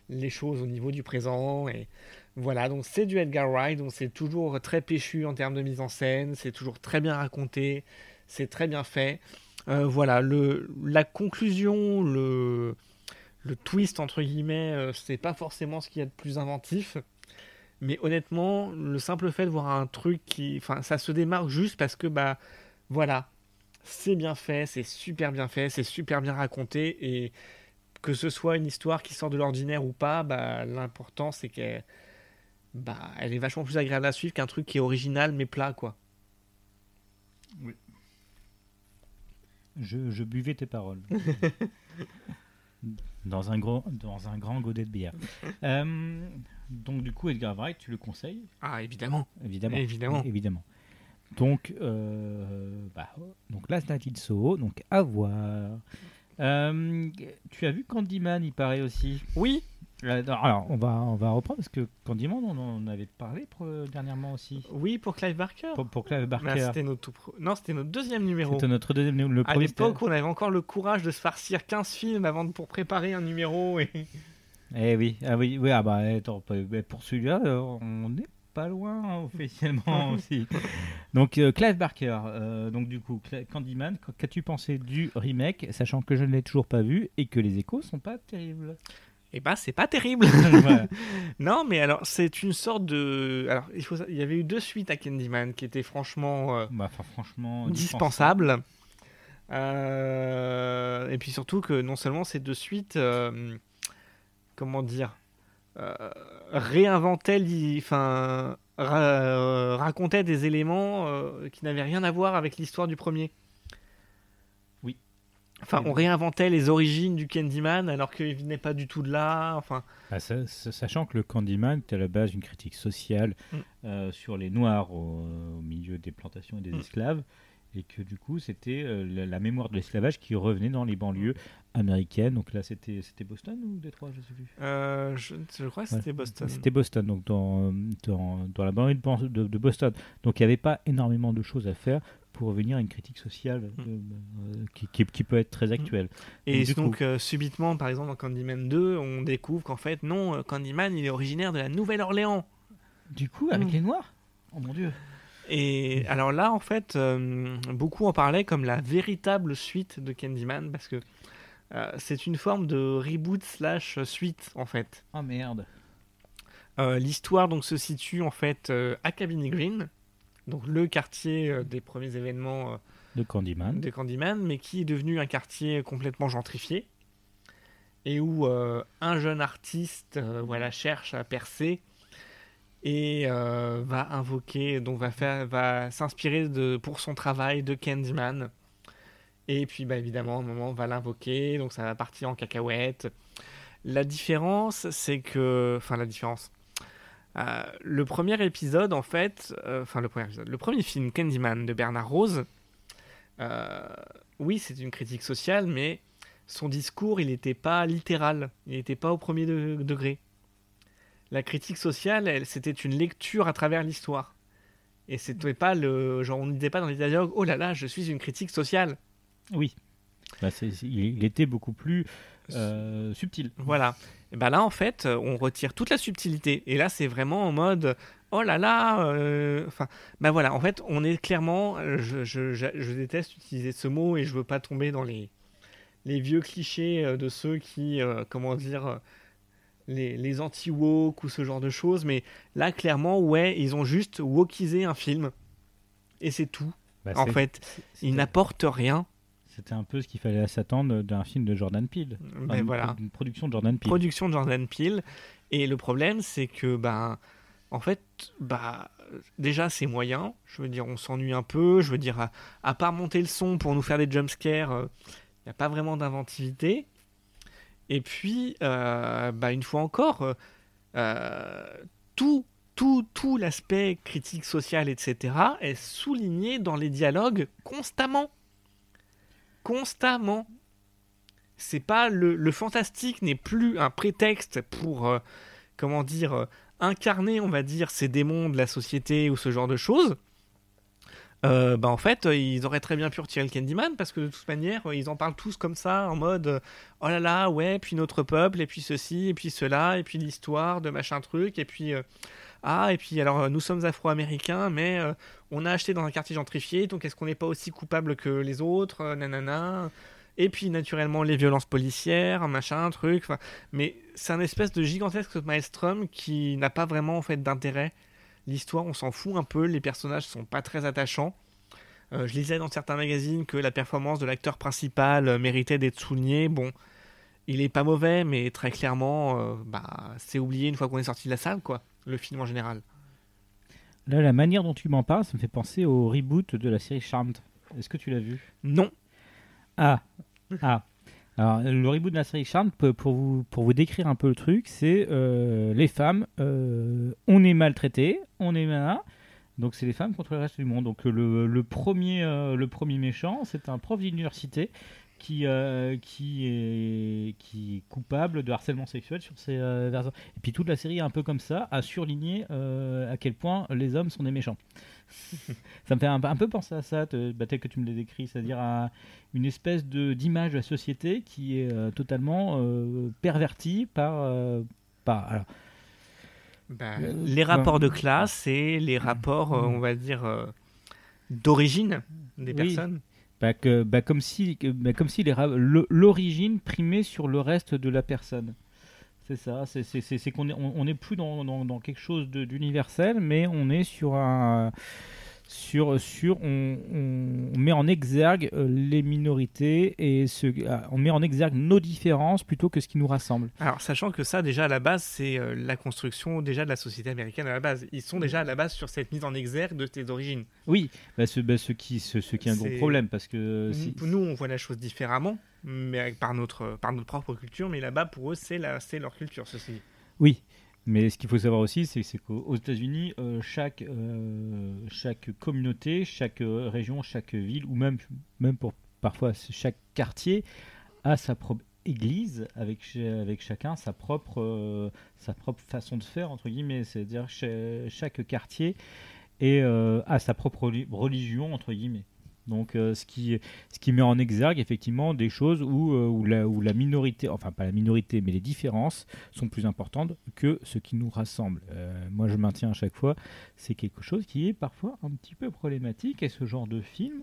les choses au niveau du présent. Et voilà, donc c'est du Edgar Wright. Donc c'est toujours très péchu en termes de mise en scène. C'est toujours très bien raconté. C'est très bien fait. Euh, voilà, le, la conclusion, le, le twist entre guillemets, euh, c'est pas forcément ce qu'il y a de plus inventif. Mais honnêtement, le simple fait de voir un truc qui. Enfin, ça se démarque juste parce que, bah, voilà, c'est bien fait, c'est super bien fait, c'est super bien raconté. Et que ce soit une histoire qui sort de l'ordinaire ou pas, bah, l'important c'est qu'elle bah, elle est vachement plus agréable à suivre qu'un truc qui est original mais plat, quoi. Je, je buvais tes paroles. dans, un gros, dans un grand godet de bière. Euh, donc, du coup, Edgar Wright, tu le conseilles? Ah, évidemment. Évidemment. Évidemment. Évidemment. Donc, euh, bah, donc Last Night in Soho, donc à voir. Euh, tu as vu Candyman, il paraît aussi? Oui, alors, on va, on va reprendre parce que Candyman, on en avait parlé pour- dernièrement aussi. oui, pour Clive Barker. Pour, pour Clive Barker. c'était notre tout pro- Non, c'était notre deuxième numéro. C'était notre deuxième. Le À l'époque, on avait encore le courage de se farcir 15 films avant de, pour préparer un numéro. Et... Eh oui, ah oui, oui, ah bah attends, pour celui-là, euh, on n'est pas loin hein, officiellement aussi. Donc euh, Clive Barker, euh, donc du coup Candyman, qu- qu'as-tu pensé du remake, sachant que je ne l'ai toujours pas vu et que les échos sont pas terribles? Et bah, c'est pas terrible. Non, mais alors, c'est une sorte de. Alors, il, faut... il y avait eu deux suites à Candyman qui étaient franchement euh, Bah, franchement, dispensables. Euh, Et puis surtout que non seulement ces deux suites, euh, comment dire, euh, réinventaient, l'i- enfin, ra- racontaient des éléments euh, qui n'avaient rien à voir avec l'histoire du premier. Enfin, on réinventait les origines du Candyman alors qu'il venait pas du tout de là. Enfin, sa- sachant que le Candyman est à la base une critique sociale Mm. euh, sur les Noirs au, au milieu des plantations et des Mm. esclaves, et que du coup c'était euh, la, la mémoire de l'esclavage qui revenait dans les banlieues américaines. Donc là c'était c'était Boston ou Détroit, je sais plus? euh, je, je crois que Ouais. c'était Boston. C'était Boston, donc dans, dans, dans la banlieue de, Ban- de- de Boston. Donc il n'y avait pas énormément de choses à faire pour revenir à une critique sociale Mm. euh, qui, qui- qui peut être très actuelle. Et donc, coup- euh, subitement, par exemple, dans Candyman 2, on découvre qu'en fait, non, euh, Candyman, il est originaire de la Nouvelle-Orléans. Du coup, avec Mm. les Noirs Oh mon dieu Et alors là, en fait, euh, beaucoup en parlaient comme la véritable suite de Candyman, parce que euh, c'est une forme de reboot slash suite, en fait. Oh merde Euh, L'histoire donc se situe en fait euh, à Cabiny Green, donc le quartier euh, des premiers événements euh, De Candyman. de Candyman, mais qui est devenu un quartier complètement gentrifié et où euh, un jeune artiste voilà cherche à percer et euh, va invoquer donc va faire va s'inspirer de pour son travail de Candyman et puis bah évidemment à un moment on va l'invoquer donc ça va partir en cacahuète la différence c'est que enfin la différence euh, le premier épisode en fait euh, enfin le premier épisode le premier film Candyman de Bernard Rose euh, oui, c'est une critique sociale, mais son discours, il n'était pas littéral, il n'était pas au premier de- degré. La critique sociale, elle, c'était une lecture à travers l'histoire. Et c'était pas le genre, on ne disait pas dans les dialogues, oh là là, je suis une critique sociale. Oui. Bah, c'est- il, était beaucoup plus subtil. Voilà. Et ben là, en fait, on retire toute la subtilité. Et là, c'est vraiment en mode oh là là. euh, Enfin, ben voilà. En fait, on est clairement. Je, je- je- je déteste utiliser ce mot et je veux pas tomber dans les, les vieux clichés euh, de ceux qui, euh, comment dire, euh, les, les anti-woke ou ce genre de choses. Mais là, clairement, ouais, ils ont juste wokisé un film. Et c'est tout. Bah, En fait, ils n'apportent rien. C'était un peu ce qu'il fallait s'attendre d'un film de Jordan Peele. Enfin, Ben une, voilà. une production de Jordan Peele. production de Jordan Peele. Et le problème, c'est que, ben, en fait, bah, déjà, c'est moyen. Je veux dire, on s'ennuie un peu. Je veux dire, à, à part monter le son pour nous faire des jumpscares, il n'y a pas vraiment d'inventivité. Et puis, euh, bah, une fois encore, euh, euh, tout, tout, tout l'aspect critique social, etc., est souligné dans les dialogues constamment. Constamment. C'est pas le, le fantastique n'est plus un prétexte pour euh, comment dire euh, incarner on va dire ces démons de la société ou ce genre de choses. Euh, bah en fait euh, ils auraient très bien pu retirer le Candyman parce que de toute manière ils en parlent tous comme ça en mode oh là là ouais puis notre peuple et puis ceci et puis cela et puis l'histoire de machin truc et puis ah et puis alors nous sommes afro-américains mais on a acheté dans un quartier gentrifié donc est-ce qu'on n'est pas aussi coupable que les autres euh, nanana et puis naturellement les violences policières, machin, truc. Mais c'est un espèce de gigantesque maelstrom qui n'a pas vraiment en fait d'intérêt. L'histoire, on s'en fout un peu. Les personnages sont pas très attachants. Euh, je lisais dans certains magazines que la performance de l'acteur principal euh, méritait d'être soulignée. Bon, il est pas mauvais, mais très clairement, bah, c'est oublié une fois qu'on est sorti de la salle, quoi. Le film en général. Là, la manière dont tu m'en parles, ça me fait penser au reboot de la série Charmed. Est-ce que tu l'as vu? Non. Ah, ah. Alors, le reboot de la série Charmed, pour vous, pour vous décrire un peu le truc, c'est euh, les femmes, euh, on est maltraitées, on est malin. Donc, c'est les femmes contre le reste du monde. Donc, le, le premier, euh, le premier méchant, c'est un prof d'université qui, euh, qui, est, qui est coupable de harcèlement sexuel sur ses euh, versants. Et puis, toute la série est un peu comme ça, à surligner euh, à quel point les hommes sont des méchants. ça me fait un, un peu penser à ça, te- bah, tel que tu me l'as décrit, c'est-à-dire à une espèce de d'image de la société qui est euh, totalement euh, pervertie par, euh, par alors, Bah, les ben- rapports de classe et les rapports, euh, on va dire, euh, d'origine des Oui. personnes. Bah, bah, comme si, bah, comme si l'origine primait sur le reste de la personne. C'est ça, c'est- qu'on est, on, est plus dans, dans- quelque chose d'universel, mais on est sur un. Sur, sur on, on- met en exergue euh, les minorités et ce, ah, on met en exergue nos différences plutôt que ce qui nous rassemble. Alors, sachant que ça, déjà, à la base, c'est euh, la construction déjà de la société américaine à la base. Ils sont déjà à la base sur cette mise en exergue de tes origines. Oui, bah, ce, bah, ce qui, ce, ce qui est un gros problème parce que si- Nous, on voit la chose différemment, mais par notre, par notre propre culture, mais là-bas, pour eux, c'est leur culture, ceci. oui. Mais ce qu'il faut savoir aussi, c'est qu'aux aux États-Unis, euh, chaque, euh, chaque communauté, chaque euh, région, chaque ville, ou même, même pour parfois chaque quartier, a sa propre église avec, avec chacun sa propre, sa propre façon de faire, entre guillemets. C'est-à-dire cha- chaque quartier euh, a sa propre reli- religion, entre guillemets. Donc, euh, ce, qui, ce qui met en exergue effectivement des choses où, euh, où, la, où la minorité, enfin pas la minorité, mais les différences sont plus importantes que ce qui nous rassemble. Euh, moi, je maintiens à chaque fois, c'est quelque chose qui est parfois un petit peu problématique. Et ce genre de film,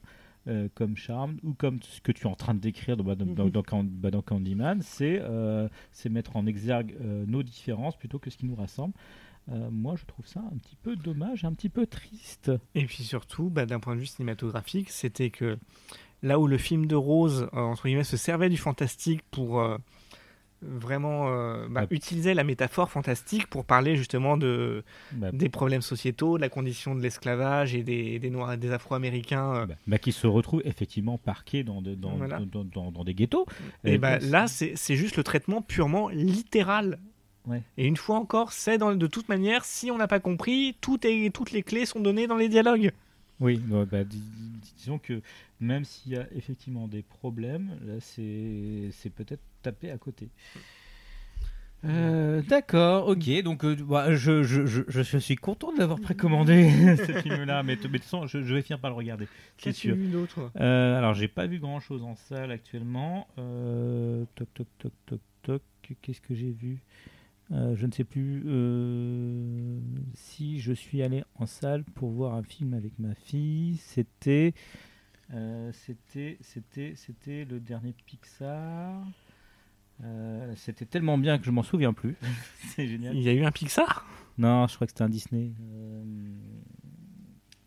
euh, comme Charmed ou comme ce que tu es en train de décrire dans, dans, dans- dans Can- dans Candyman, c'est mettre en exergue nos différences plutôt que ce qui nous rassemble. Euh, moi, je trouve ça un petit peu dommage, un petit peu triste. Et puis surtout, bah, d'un point de vue cinématographique, c'était que là où le film de Rose, euh, entre guillemets, se servait du fantastique pour euh, vraiment bah, Ah. utiliser la métaphore fantastique pour parler justement de, Bah, des problèmes sociétaux, de la condition de l'esclavage et des, des, noirs, des afro-américains. bah, bah, qui se retrouvent effectivement parqués dans, de- dans, Voilà. dans, des ghettos. Et Et bah, donc, là, c'est juste le traitement purement littéral. Ouais. Et une fois encore, c'est dans- de toute manière, si on n'a pas compris, tout est, toutes les clés sont données dans les dialogues. Oui, bah, bah, dis- dis- disons que même s'il y a effectivement des problèmes, là c'est c'est peut-être tapé à côté. Euh, D'accord, ok. Donc, euh, bah, je, je, je, je suis content de l'avoir précommandé, ce film-là. Mais, de mais de toute façon, je, je vais finir par le regarder. C'est sûr. vu d'autre Euh, alors, j'ai pas vu grand chose en salle actuellement. Euh, toc, toc, toc, toc, toc. Qu'est-ce que j'ai vu? Euh, Je ne sais plus euh, si je suis allé en salle pour voir un film avec ma fille. C'était. euh, c'était, c'était, c'était le dernier Pixar. C'était tellement bien que je m'en souviens plus. C'est génial. Il y a eu un Pixar? Non, je crois que c'était un Disney.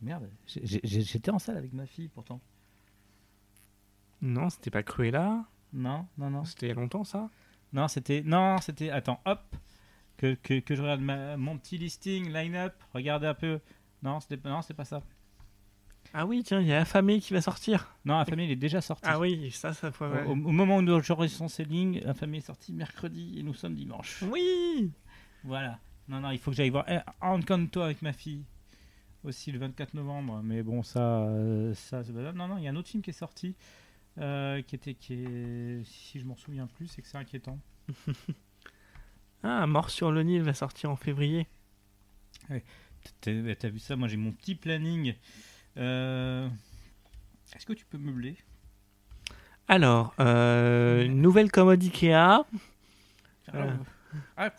Merde, j'étais en salle avec ma fille pourtant. Non, c'était pas Cruella? Non, non, non. C'était il y a longtemps ça? Non, c'était. Non, c'était. Attends, hop. Que, que, que je regarde ma- mon petit listing, line-up. Regardez un peu. Non, c'était non, c'est pas ça. Ah oui, tiens, il y a Affamé qui va sortir. Non, Infamie, il est déjà sorti. Ah oui, ça, ça faut. Au, au moment où nous j'enregistrons ces lignes, Infamie est sorti mercredi et nous sommes dimanche. Oui Voilà. Non, non, il faut que j'aille voir eh, Encanto avec ma fille. Aussi le 24 novembre. Mais bon, ça. euh, ça c'est non, non, il y a un autre film qui est sorti. euh, qui était. Qui est, si je m'en souviens plus, c'est que c'est inquiétant. Ah, Mort sur le Nil va sortir en février. T'as t'as vu ça? Moi j'ai mon petit planning. Euh, Est-ce que tu peux meubler? Alors, euh, une nouvelle commode Ikea. Euh. Ah,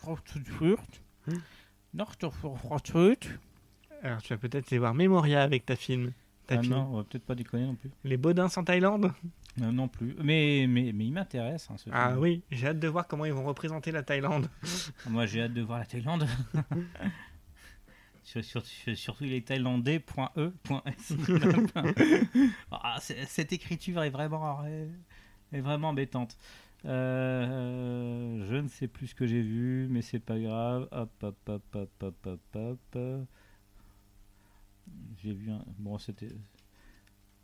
Alors, tu vas peut-être aller voir Memoria avec ta film. Ta Ah non, on va peut-être pas déconner non plus. Les Baudins en Thaïlande Non, non plus. Mais, mais, mais il m'intéresse hein, Ah film. oui, j'ai hâte de voir comment ils vont représenter la Thaïlande. Moi j'ai hâte de voir la Thaïlande. Sur- sur- sur- surtout les thaïlandais.e.s. ah, cette écriture est vraiment, est vraiment embêtante. Euh, je ne sais plus ce que j'ai vu, mais c'est pas grave. Hop, hop, hop, hop, hop, hop, hop. J'ai vu un. Bon, c'était.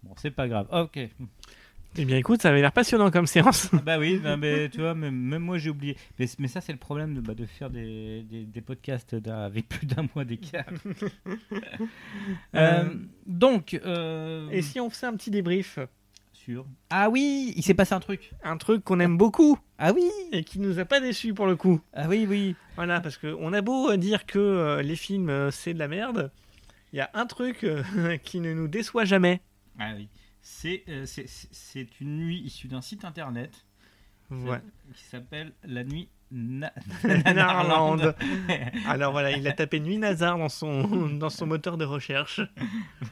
Bon, c'est pas grave. Ok. Eh bien, écoute, ça avait l'air passionnant comme séance. Ah bah oui, non, mais tu vois, même, même moi j'ai oublié. Mais, mais ça, c'est le problème de, bah, de faire des, des, des podcasts d'un- avec plus d'un mois d'écart. Euh, donc, euh, Et si on faisait un petit débrief sur. Ah oui, il s'est passé un truc. Un truc qu'on aime beaucoup Ah oui, et qui nous a pas déçus pour le coup. ah oui, oui. Voilà, parce qu'on a beau euh, dire que euh, les films euh, c'est de la merde, il y a un truc euh, qui ne nous déçoit jamais. Ah oui. C'est euh, c'est- une nuit issue d'un site internet Ouais. qui s'appelle La Nuit Na- Nanarland. Alors voilà, il a tapé Nuit Nazar dans son, dans son moteur de recherche.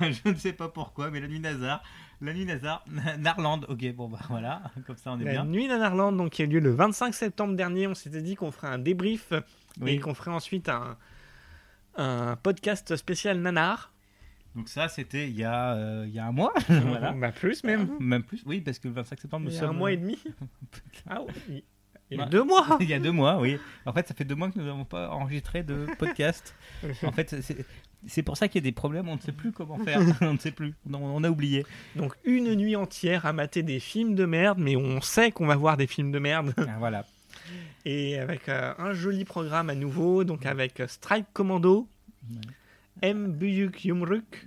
Je ne sais pas pourquoi, mais La Nuit Nazar. La Nuit Nazar, Narland. Ok, bon bah voilà, comme ça on est La bien. Nuit Nanarland, donc qui a eu lieu le 25 septembre dernier, on s'était dit qu'on ferait un débrief et Oui. qu'on ferait ensuite un, un podcast spécial Nanar. Donc ça, c'était il y a euh, il y a un mois. voilà. Bah plus même. Même plus, oui, parce que le 25 septembre, nous Il y a sommes. un mois et demi. Ah oui. Il y a deux mois. il y a deux mois, oui. En fait, ça fait deux mois que nous n'avons pas enregistré de podcast. en fait, c'est- c'est pour ça qu'il y a des problèmes. On ne sait plus comment faire. on ne sait plus. On, on a oublié. Donc une nuit entière à mater des films de merde, mais on sait qu'on va voir des films de merde. Ah, voilà. Et avec euh, un joli programme à nouveau, donc avec euh, Strike Commando, M. Büyük Yumruk,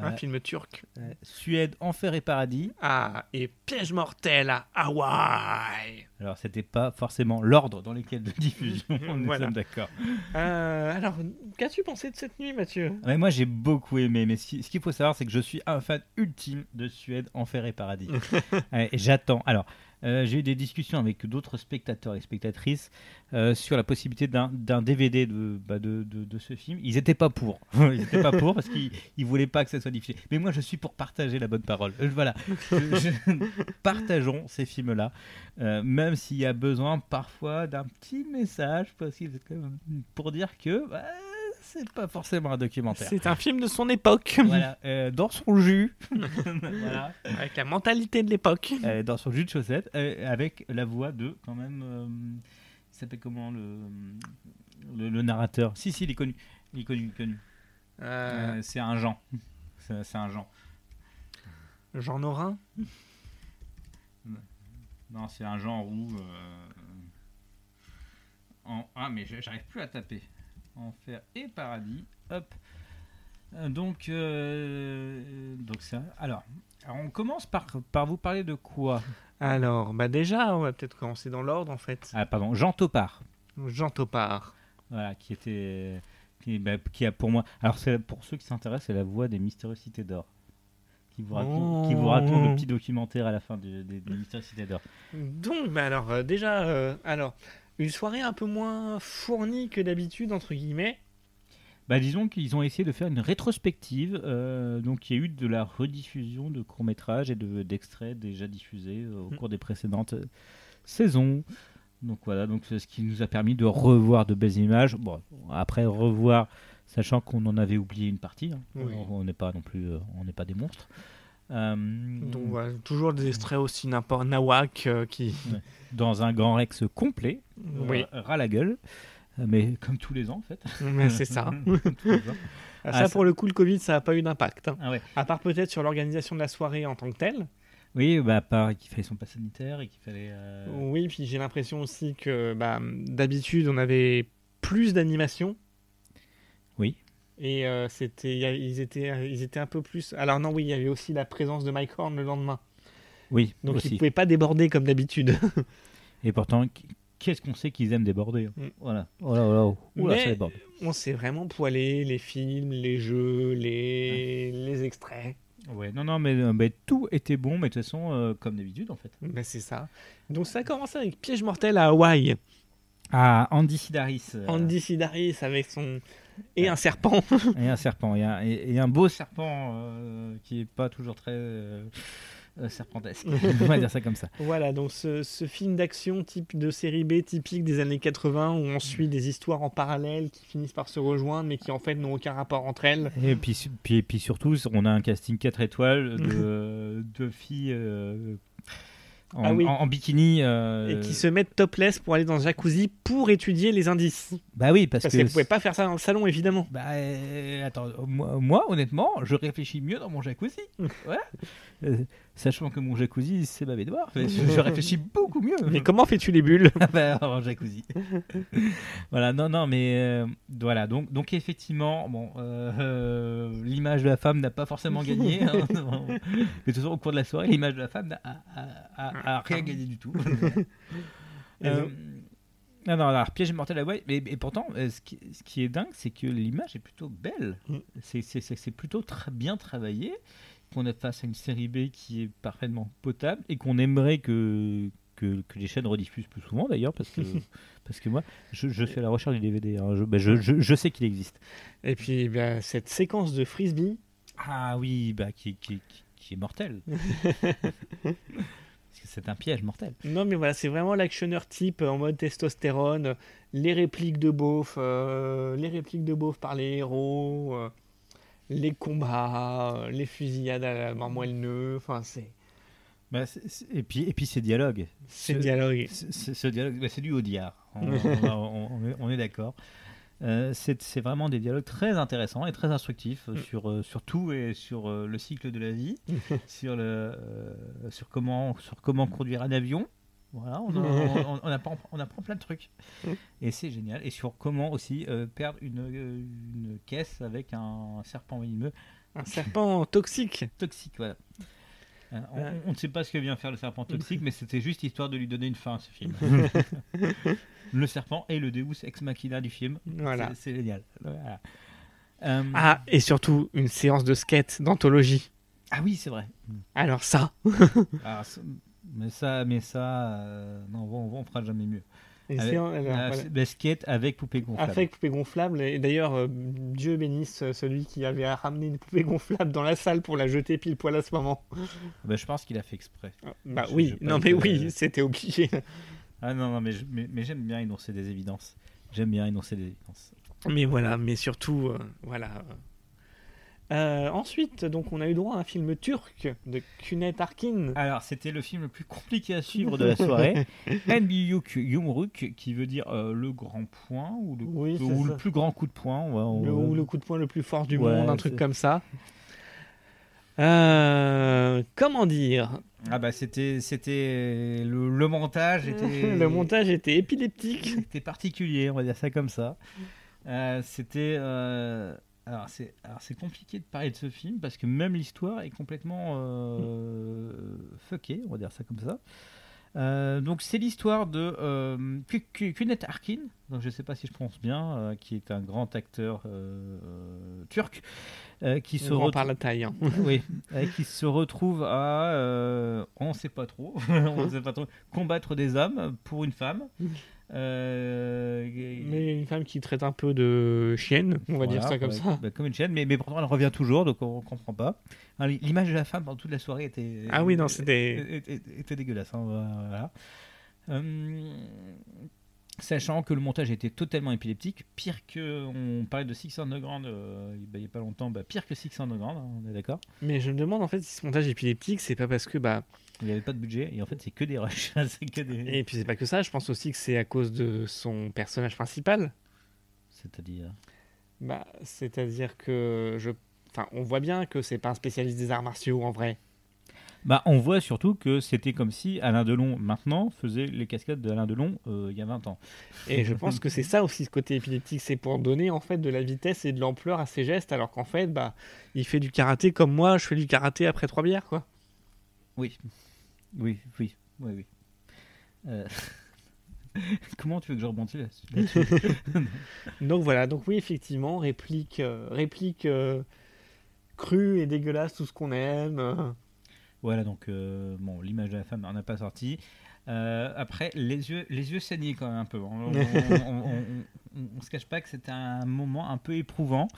un film turc, Suède, enfer et paradis. ah, et Piège mortel à Hawaï. Alors, c'était pas forcément l'ordre dans lequel de diffusion. Nous Voilà. sommes d'accord. Euh, alors, qu'as-tu pensé de cette nuit, Mathieu? Mais moi, j'ai beaucoup aimé. Mais ce qui- ce qu'il faut savoir, c'est que je suis un fan ultime de Suède, Enfer et Paradis. Ouais, et J'attends. Alors, euh, j'ai eu des discussions avec d'autres spectateurs et spectatrices euh, sur la possibilité d'un DVD de, bah, de, de, de ce film. Ils n'étaient pas pour. Ils n'étaient pas pour parce qu'ils ne voulaient pas que ça soit diffusé. Mais moi, je suis pour partager la bonne parole. Euh, Voilà. Je- je- Partageons ces films-là. Même s'il y a besoin parfois d'un petit message parce qu'il- pour dire que bah, c'est pas forcément un documentaire. C'est un film de son époque, Voilà, euh, dans son jus, voilà, avec la mentalité de l'époque. euh, dans son jus de chaussette, euh, avec la voix de quand même, il s'appelle comment le, le le narrateur? Si si, il est connu, il est connu, connu. C'est un Jean, c'est un Jean. Jean Norin? Non, c'est un Jean roux. en... Ah mais j'arrive plus à taper. Enfer et paradis. Hop. Euh, Donc, euh, donc ça. Alors, alors, on commence par, par vous parler de quoi? Alors, bah déjà, on va peut-être commencer dans l'ordre en fait. Ah pardon, Jean Topard. Jean Topard. Voilà, qui était. Qui, bah, qui a pour moi. Alors, c'est pour ceux qui s'intéressent, c'est la voix des Mystérieuses Cités d'Or. Qui vous, raconte, qui vous raconte le petit documentaire à la fin du- des, des Mystérieuses Cités d'Or. Donc, bah alors, euh, déjà, euh, alors, une soirée un peu moins fournie que d'habitude, entre guillemets. Bah, disons qu'ils ont essayé de faire une rétrospective. euh, donc, il y a eu de la rediffusion de courts-métrages et de- d'extraits déjà diffusés euh, au Mm. cours des précédentes euh, saisons. Donc, voilà, donc c'est ce qui nous a permis de revoir de belles images. Bon, après, revoir, sachant qu'on en avait oublié une partie. hein. Oui. On n'est pas non plus, on n'est pas des monstres. Euh, Donc, voilà, toujours des extraits aussi n'importe nawak euh, qui. dans un Grand Rex complet, Oui, euh, ras la gueule, euh, mais comme tous les ans en fait. c'est ça. Ah, Ah, ça, ça- pour le coup, le Covid, ça n'a pas eu d'impact. hein. Ah ouais. À part peut-être sur l'organisation de la soirée en tant que telle. Oui, bah, à part qu'il fallait son pass sanitaire et qu'il fallait. euh, Oui, puis j'ai l'impression aussi que bah, d'habitude, on avait plus d'animation. Oui. Et euh, c'était, ils, étaient, ils étaient un peu plus. Alors, non, oui, il y avait aussi la présence de Mike Horn le lendemain. Oui, Donc, ils ne pouvaient pas déborder comme d'habitude. Et pourtant, qu'est-ce qu'on sait qu'ils aiment déborder hein. Mm. Voilà. Oh là, oh là, oh ça déborde. on s'est vraiment poilé les films, les jeux, les, les extraits. Ouais, non, non, mais, euh, mais tout était bon, mais de toute façon, euh, comme d'habitude en fait. Ben, c'est ça. Donc, ça a commencé avec Piège mortel à Hawaï. Ah, Andy Sidaris. euh, Andy Sidaris avec son. Et un serpent. Et un serpent. Et un, et- et un beau serpent qui est pas toujours très euh, serpentesque. On va dire ça comme ça. Voilà, donc ce, ce film d'action type de série B typique des années 80 où on suit des histoires en parallèle qui finissent par se rejoindre mais qui en fait n'ont aucun rapport entre elles. Et puis, puis, puis surtout, on a un casting 4 étoiles de, de filles euh, en, Ah oui. en- en bikini. euh, Et qui se mettent topless pour aller dans le jacuzzi pour étudier les indices. Bah oui, parce, Parce que. ne pouvaient pas faire ça dans le salon évidemment. Bah, euh, attends, moi, moi, honnêtement, je réfléchis mieux dans mon jacuzzi. Voilà. Sachant que mon jacuzzi, c'est ma baignoire. Je, je réfléchis beaucoup mieux. Mais comment fais-tu les bulles Ah bah, en jacuzzi. voilà, non, non, mais euh, voilà. Donc, donc effectivement, bon, euh, euh, l'image de la femme n'a pas forcément gagné. hein. mais façon, au cours de la soirée, l'image de la femme n'a rien gagné du tout. Euh, non, non, alors piège mortel à mais, et pourtant, ce qui, ce qui est dingue, c'est que l'image est plutôt belle. Mm. C'est- plutôt très bien travaillé. Qu'on est face à une série B qui est parfaitement potable et qu'on aimerait que, que, que les chaînes rediffusent plus souvent d'ailleurs, parce que, parce que moi, je, je fais la recherche du DVD. hein. Je, ben, je, je, je sais qu'il existe. Et puis ben, cette séquence de frisbee, Ah oui, bah, qui, qui, qui, qui est mortel. parce que c'est un piège mortel. non mais voilà, c'est vraiment l'actionneur type en mode testostérone, les répliques de beauf, euh, les répliques de beauf par les héros, euh, les combats, euh, les fusillades à la marmoelle enfin c'est Bah, et, puis, et puis ces dialogues. ces Ce- dialogues. Ce, dialogue, bah, c'est du Audiard. On, on- on- on est, d'accord. Euh, c'est vraiment des dialogues très intéressants et très instructifs Mm. sur, euh, sur tout et sur euh, le cycle de la vie, sur, le, sur, comment, sur comment conduire un avion. Voilà, on, en- on- on apprend, on apprend plein de trucs. Mm. Et c'est génial. Et sur comment aussi euh, perdre une, euh, une caisse avec un serpent venimeux Un serpent toxique. toxique. Voilà. Euh, on- ne sait pas ce que vient faire le serpent toxique, mais c'était juste histoire de lui donner une fin à ce film. le serpent est le Deus ex machina du film. Voilà. C'est- génial. Voilà. Euh, Ah, et surtout une séance de skate d'anthologie. ah oui, c'est vrai. Alors ça, Alors, c'est- mais ça, mais ça, euh, non, on, on fera jamais mieux. une Avec- séance- alors, Ah, voilà. c'est- basket avec poupée gonflable. avec poupée gonflable. Et d'ailleurs, euh, Dieu bénisse euh, celui qui avait ramené une poupée gonflable dans la salle pour la jeter pile poil à ce moment. Bah, je pense qu'il a fait exprès. Bah Je- oui, je non mais que- oui, c'était obligé. Ah non, non, mais, je- mais, mais j'aime bien énoncer des évidences. J'aime bien énoncer des évidences. Mais voilà, mais surtout, euh, voilà. Euh, ensuite, donc, on a eu droit à un film turc de Kunet Arkin. Alors, c'était le film le plus compliqué à suivre de la soirée. Enbiyuk Yumruk, qui veut dire euh, le grand point, ou le, Oui, c'est ou ça. le plus grand coup de poing. ouais, on- Le, ou le coup de poing le plus fort du Ouais, monde, un truc comme ça. Euh, comment dire? Ah bah c'était c'était le, le montage était Le montage était épileptique. était particulier, on va dire ça comme ça. Euh, c'était euh, alors c'est compliqué de parler de ce film parce que même l'histoire est complètement euh, fuckée, on va dire ça comme ça. Euh, donc c'est l'histoire de euh, Ku- Ku- Kunet Arkin, donc je ne sais pas si je prononce bien, euh, qui est un grand acteur turc, qui se retrouve par la taille. hein. oui, qui se retrouve à, on ne sait pas trop, on sait pas trop, combattre des hommes pour une femme. Euh, Mais une femme qui traite un peu de chienne, on va dire ça comme ouais, ça. bah, comme une chaîne, mais, mais pourtant elle revient toujours, donc on ne comprend pas. L'image de la femme pendant toute la soirée était, Ah oui, non, c'était- était, était- était dégueulasse. hein, voilà. Euh, sachant que le montage était totalement épileptique, pire que, on parlait de Six Underground euh, il n'y a pas longtemps, bah, pire que Six Underground, hein, on est d'accord Mais je me demande en fait si ce montage épileptique, c'est pas parce que bah Il n'y avait pas de budget, et en fait c'est que des rushs. que des... et puis c'est pas que ça. Je pense aussi que c'est à cause de son personnage principal. C'est-à-dire Bah, c'est-à-dire que je, enfin, on voit bien que c'est pas un spécialiste des arts martiaux en vrai. Bah, on voit surtout que c'était comme si Alain Delon, maintenant, faisait les cascades d'Alain Delon euh, il y a 20 ans. Et je pense que c'est ça aussi ce côté épileptique, c'est pour donner en fait de la vitesse et de l'ampleur à ses gestes, alors qu'en fait, bah, il fait du karaté comme moi, je fais du karaté après trois bières, quoi. Oui. Oui, oui, oui, oui. Euh, Comment tu veux que je rebondisse là-dessus là-dessus Donc voilà, donc oui, effectivement, réplique, euh, réplique euh, crue et dégueulasse, tout ce qu'on aime. Voilà, donc bon, l'image de la femme n'en a pas sorti. Après, les yeux, les yeux saignaient quand même un peu. On, on se cache pas que c'était un moment un peu éprouvant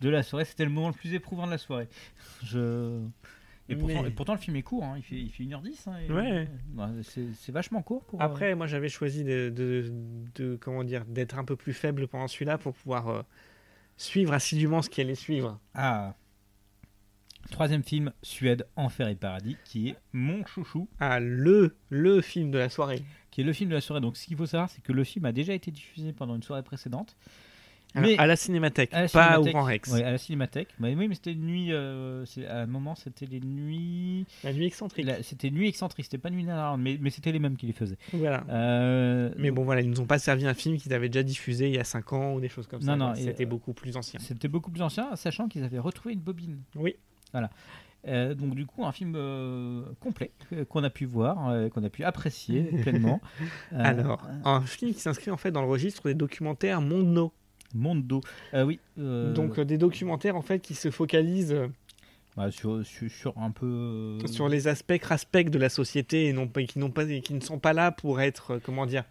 de la soirée. C'était le moment le plus éprouvant de la soirée. Je... Et pourtant, Mais- et pourtant, le film est court, hein. il, fait, il fait 1h10. hein, et- Ouais. Ouais, c'est, vachement court pour. euh, Après, moi, j'avais choisi de, de- de- comment dire, d'être un peu plus faible pendant celui-là pour pouvoir euh, suivre assidûment ce qui allait suivre. Ah. Troisième film, Suède, Enfer et Paradis, qui est mon chouchou, Ah, le, le film de la soirée. qui est le film de la soirée. Donc, ce qu'il faut savoir, c'est que le film a déjà été diffusé pendant une soirée précédente. Alors, Mais- à la Cinémathèque, À la pas Cinémathèque. au Grand Rex. Ouais, à la Cinémathèque. Ouais, oui, mais c'était une nuit. euh, à un moment, c'était les nuits. La nuit excentrique. C'était nuit excentrique. C'était pas nuit Nanarland, mais, mais c'était les mêmes qui les faisaient. Voilà. Euh, Mais bon, voilà, ils nous ont pas servi un film qu'ils avaient déjà diffusé il y a 5 ans ou des choses comme ça. Non, non, C'était euh, beaucoup plus ancien. C'était beaucoup plus ancien, sachant qu'ils avaient retrouvé une bobine. Oui. Voilà. Euh, donc du coup, un film euh, complet euh, qu'on a pu voir, euh, qu'on a pu apprécier pleinement. Euh, Alors, un film qui s'inscrit en fait dans le registre des documentaires Mondo. Mondo. Euh, oui. euh, Donc, euh, des documentaires en fait qui se focalisent euh, bah, sur, sur, sur un peu. sur les aspects de la société et non pas, qui, n'ont pas, qui ne sont pas là pour être, comment dire,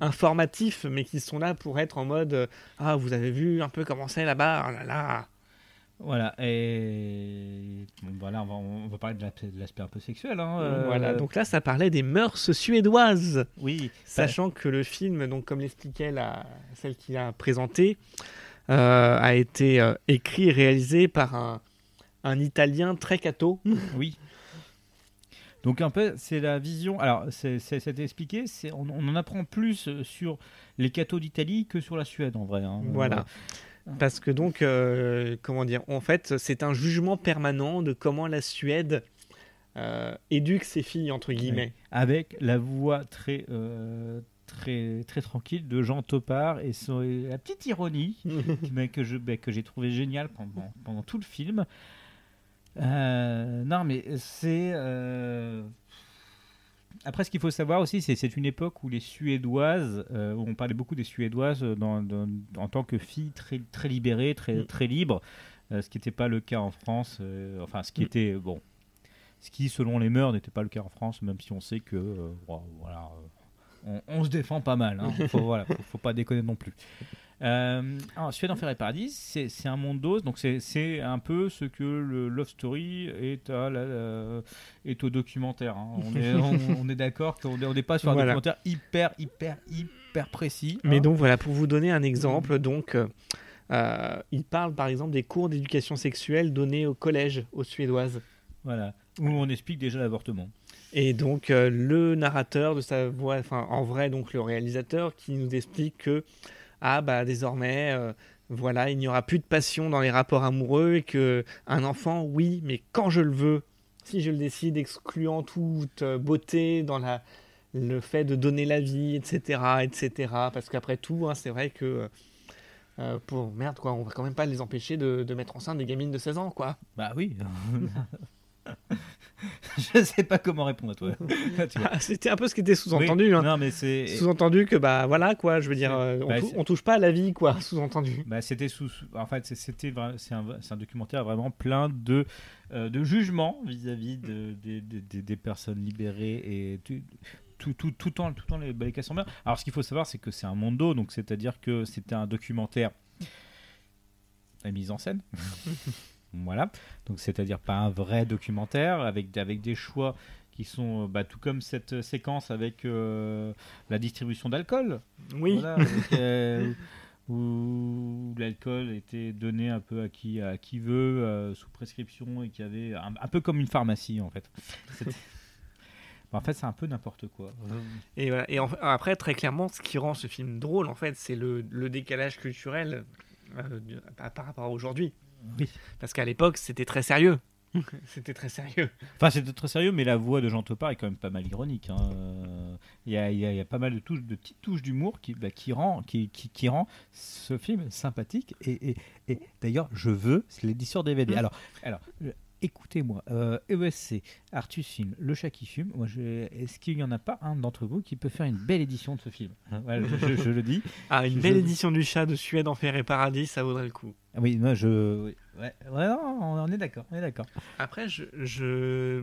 informatifs, mais qui sont là pour être en mode Ah, vous avez vu un peu comment c'est là-bas Oh là là Voilà. Et bon, voilà, on va, on va parler de l'aspect un peu sexuel. Hein, euh, Voilà, donc là, ça parlait des mœurs suédoises. oui. Sachant que le film, donc comme l'expliquait la, celle qui l'a présenté, euh, a été euh, écrit et réalisé par un, un Italien très cato. Oui. Donc un peu, c'est la vision. Alors, c'est- expliqué. On, on en apprend plus sur les cathos d'Italie que sur la Suède, en vrai. hein. Voilà. Parce que donc, euh, comment dire, en fait, c'est un jugement permanent de comment la Suède euh, éduque ses filles, entre guillemets. Avec la voix très, euh, très, très tranquille de Jean Topard et, son- la petite ironie m'a- que je- bah, j'ai trouvé géniale pendant, pendant tout le film. Non, mais c'est. Euh, Après, ce qu'il faut savoir aussi, c'est c'est une époque où les Suédoises, euh, où on parlait beaucoup des Suédoises dans- dans- en tant que filles très, très libérées, très, Mm. très libres, euh, ce qui n'était pas le cas en France. euh, enfin, ce qui Mm. était. Bon. Ce qui, selon les mœurs, n'était pas le cas en France, même si on sait que. euh, voilà. Euh, on, on se défend pas mal. Hein. Faut, voilà, faut, faut pas déconner non plus. Euh, alors, Suède, Enfer et Paradis, c'est un monde d'os, donc c'est- un peu ce que le Love Story est, à la- la- est au documentaire. hein. On est, on, on est d'accord qu'on n'est pas sur un Voilà. documentaire hyper, hyper, hyper précis. Mais hein. donc voilà, pour vous donner un exemple, donc, euh, euh, il parle par exemple des cours d'éducation sexuelle donnés au collège aux Suédoises. Voilà. Où on explique déjà l'avortement. Et donc euh, le narrateur de sa voix, enfin en vrai donc le réalisateur qui nous explique que ah bah désormais euh, voilà il n'y aura plus de passion dans les rapports amoureux et que un enfant oui mais quand je le veux si je le décide excluant toute euh, beauté dans la le fait de donner la vie etc etc parce qu'après tout hein, c'est vrai que euh, pour merde quoi on va quand même pas les empêcher de, de mettre enceinte des gamines de 16 ans quoi Bah oui. je sais pas comment répondre à toi. Tu. Ah, C'était un peu ce qui était sous-entendu. Oui, hein. Non, mais c'est. Sous-entendu que bah voilà quoi, je veux dire, euh, on, bah, tou- c'est- on touche pas à la vie quoi, sous-entendu. Bah, c'était sous. En fait, c'est- c'était c'est un, documentaire vraiment plein de euh, de jugements vis-à-vis de, des- des- personnes libérées et tout tout tout tout en tout en les, les cas sont bien. Alors, ce qu'il faut savoir, c'est que c'est un mondo, donc c'est-à-dire que c'était un documentaire à mise en scène. Voilà. Donc, c'est-à-dire pas un vrai documentaire avec avec des choix qui sont euh, bah, tout comme cette euh, séquence avec euh, la distribution d'alcool. Oui. Voilà, avec, euh, où l'alcool était donné un peu à qui, à qui veut, euh, sous prescription, et qui avait un, un peu comme une pharmacie en fait. Bah, en fait, c'est un peu n'importe quoi. Et, voilà. Et en- après, très clairement, ce qui rend ce film drôle, en fait, c'est le, le décalage culturel par rapport à aujourd'hui. Oui. Parce qu'à l'époque, c'était très sérieux. c'était très sérieux. Enfin, c'était très sérieux, mais la voix de Jean Topard est quand même pas mal ironique. hein. Euh, Il y, a, il y a- il y a pas mal de, touches, de petites touches d'humour qui, bah, qui, rend, qui, qui, qui rend ce film sympathique. Et, et, et d'ailleurs, je veux l'édition DVD. Mm. Alors, alors euh, écoutez-moi, euh, ESC, Artus Film, Le Chat qui fume, moi, je- est-ce qu'il n'y en a pas un d'entre vous qui peut faire une belle édition de ce film Hein, voilà, je, je- je le dis. Ah, une belle édition du chat de Suède, Enfer et Paradis, ça vaudrait le coup. Ah Oui, moi, je. Ouais, ouais, on est d'accord, on est d'accord. Après, je, je,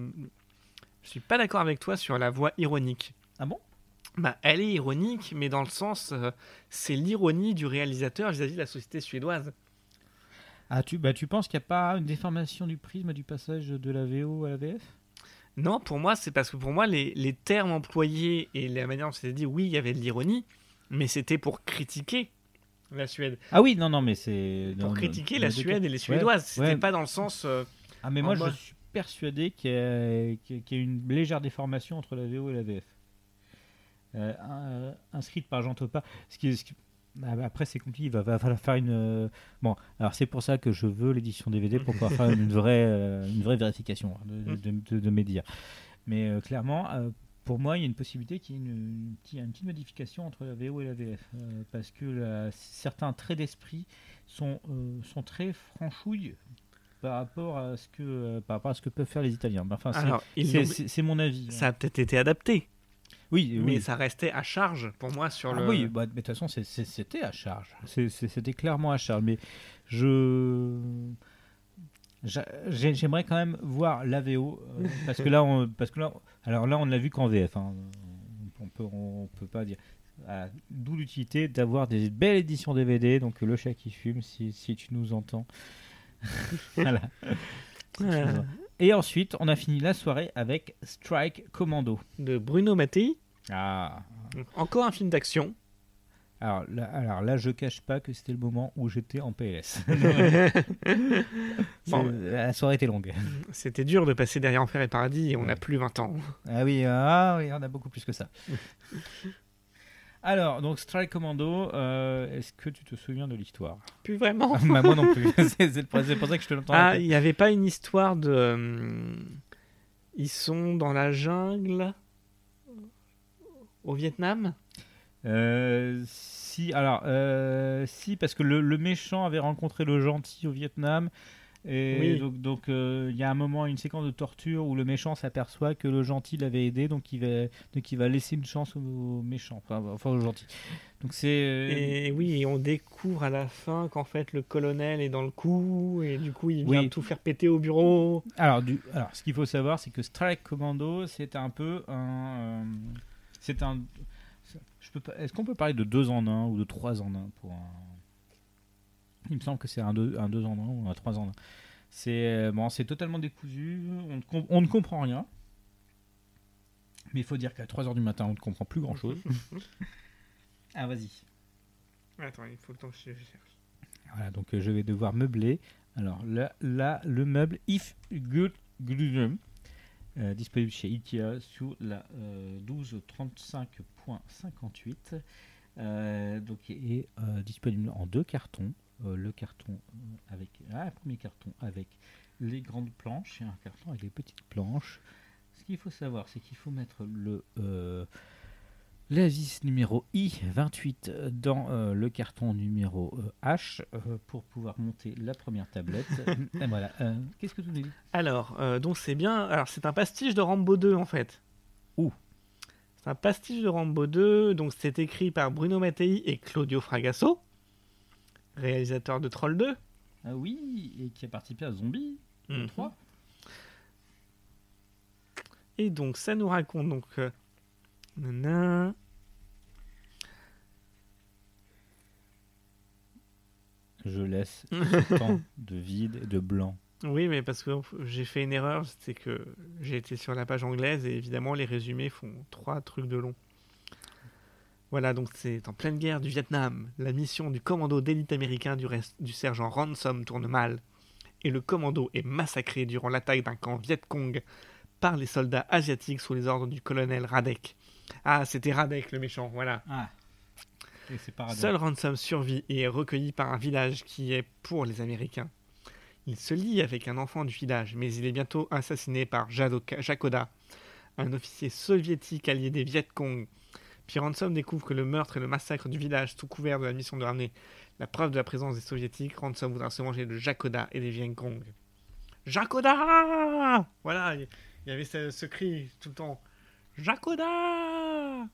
je suis pas d'accord avec toi sur la voix ironique. Ah bon? Bah, elle est ironique, mais dans le sens, euh, c'est l'ironie du réalisateur vis-à-vis de la société suédoise. Ah, tu, bah, tu penses qu'il n'y a pas une déformation du prisme du passage de la VO à la VF Non, pour moi, c'est parce que pour moi, les, les termes employés et la manière dont c'était dit, oui, il y avait de l'ironie, mais c'était pour critiquer la Suède. Ah oui, non, non, mais c'est. Pour critiquer la Suède et les Suédoises. C'était ouais. pas dans le sens. euh, Ah, mais moi, bas. je suis persuadé qu'il y, a- qu'il y a- une légère déformation entre la VO et la VF. Euh, un- inscrite par Jean Topa. Ce qui, ce qui- après, c'est compliqué. Il va, va falloir faire une. euh, Bon, alors c'est pour ça que je veux l'édition DVD pour pouvoir faire une vraie, euh, une vraie vérification hein, de, de, de- de mes dires. Mais euh, clairement, euh, pour moi, il y a une possibilité qu'il y ait une, une petite- une petite modification entre la VO et la VF. parce que la- certains traits d'esprit sont, sont très franchouilles par rapport à ce que, par rapport à ce que peuvent faire les Italiens. Enfin, c'est mon avis. hein. ça a peut-être été adapté, oui, mais oui. ça restait à charge pour moi sur Ah le. oui, bah, mais de toute façon, c'était à charge. C'était clairement à charge. Mais je. j'a- j'ai- J'aimerais quand même voir la VO. euh, parce que là, on, parce que là, alors là, on l'a vu qu'en VF. hein. On peut, on peut pas dire. Ah, D'où l'utilité d'avoir des belles éditions DVD. Donc, le chat qui fume, si, si tu nous entends. voilà. Si tu nous Euh, entends. Et ensuite, on a fini la soirée avec Strike Commando. de Bruno Mattei. Ah, Encore un film d'action. Alors là, alors là, je cache pas que c'était le moment où j'étais en PLS. Bon, la soirée était longue. C'était dur de passer derrière Enfer et Paradis et on n'a Ouais. plus 20 ans. Ah oui, ah oui, on a beaucoup plus que ça. Alors, donc Strike Commando, euh, est-ce que tu te souviens de l'histoire? Plus vraiment. Bah, Moi non plus. c'est pour ça que je te l'entends. Ah, il n'y avait pas une histoire de. euh, Ils sont dans la jungle au Vietnam? Euh, si, alors, euh, si, parce que le, le méchant avait rencontré le gentil au Vietnam. Et Oui. donc, donc euh, il y a un moment, une séquence de torture où le méchant s'aperçoit que le gentil l'avait aidé, donc il va, donc il va laisser une chance au, au méchant, enfin, enfin au gentil. Donc c'est. euh, Et oui, et on découvre à la fin qu'en fait le colonel est dans le coup et du coup il vient Oui. tout faire péter au bureau. Alors, du, alors, ce qu'il faut savoir, c'est que Strike Commando, c'est un peu un. euh, c'est un. Est-ce qu'on peut parler de deux en un ou de trois en un pour un. Il me semble que c'est un deux, un deux en un ou un trois en un. C'est euh, bon, c'est totalement décousu. On, ne com- on ne comprend rien. Mais il faut dire qu'à 3h du matin, on ne comprend plus grand chose. ah, vas-y. Attends, il faut le temps que je cherche. Voilà, donc euh, je vais devoir meubler. Alors là, là le meuble If Good Gluten, euh, disponible chez Ikea sous la euh, 1235.58. Euh, donc est euh, disponible en deux cartons. Euh, le carton avec ah, un premier carton avec les grandes planches et un carton avec les petites planches. Ce qu'il faut savoir, c'est qu'il faut mettre le euh, La vis numéro I28 dans euh, le carton numéro euh, H euh, pour pouvoir monter la première tablette. Voilà. Qu'est-ce que tu nous dis Alors, donc c'est bien. Alors, c'est un pastiche de Rambo 2 en fait. Ouh. C'est un pastiche de Rambo 2. Donc, c'est écrit par Bruno Mattei et Claudio Fragasso, réalisateur de Troll 2. Ah oui, et qui a participé à Zombie Mhm. 3. Et donc, ça nous raconte donc. euh, nanana. Je laisse ce temps de vide et de blanc. Oui, mais parce que j'ai fait une erreur, c'est que j'ai été sur la page anglaise et évidemment les résumés font trois trucs de long. Voilà, donc c'est en pleine guerre du Vietnam. La mission du commando d'élite américain du, rest- du sergent Ransom tourne mal. Et le commando est massacré durant l'attaque d'un camp Viet Cong par les soldats asiatiques sous les ordres du colonel Radek. Ah, c'était Radek le méchant, voilà. Ah. Et c'est pas Seul Ransom survit et est recueilli par un village qui est pour les Américains. Il se lie avec un enfant du village, mais il est bientôt assassiné par Jakoda, un officier soviétique allié des Viet Cong. Puis Ransom découvre que le meurtre et le massacre du village sous couvert de la mission de ramener la preuve de la présence des soviétiques, Ransom voudra se manger de Jakoda et des Viet Cong. Jakoda Voilà, il y avait ce, cri tout le temps. Jakoda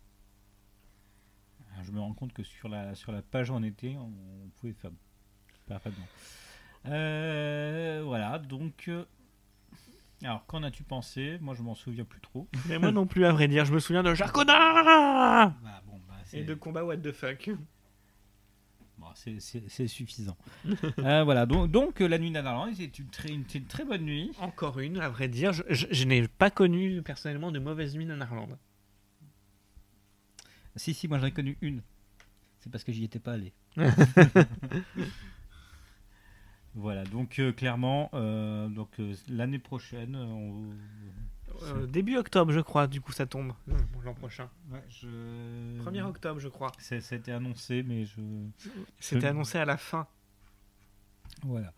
Je me rends compte que sur la, sur la page était, on, on pouvait faire parfaitement. Euh, voilà, donc. euh, alors, qu'en as-tu pensé? Moi, je m'en souviens plus trop. Mais moi non plus, à vrai dire, je me souviens de Jakoda Bah, bon, bah, c'est- Et de combat what the fuck. bon, c'est- suffisant. Euh, voilà, donc, donc euh, La Nuit d'Anarland, c'est une, très- une, une très bonne nuit. Encore une, à vrai dire. Je, je- je n'ai pas connu personnellement de mauvaise nuit en Irlande. Si, si, moi j'en ai connu une. C'est parce que j'y étais pas allé. voilà, donc euh, clairement, euh, donc euh, l'année prochaine, on, début octobre, je crois, du coup, ça tombe l'an prochain. ouais, je... 1er octobre, je crois. C'était annoncé, mais je. C'était annoncé à la fin. Voilà.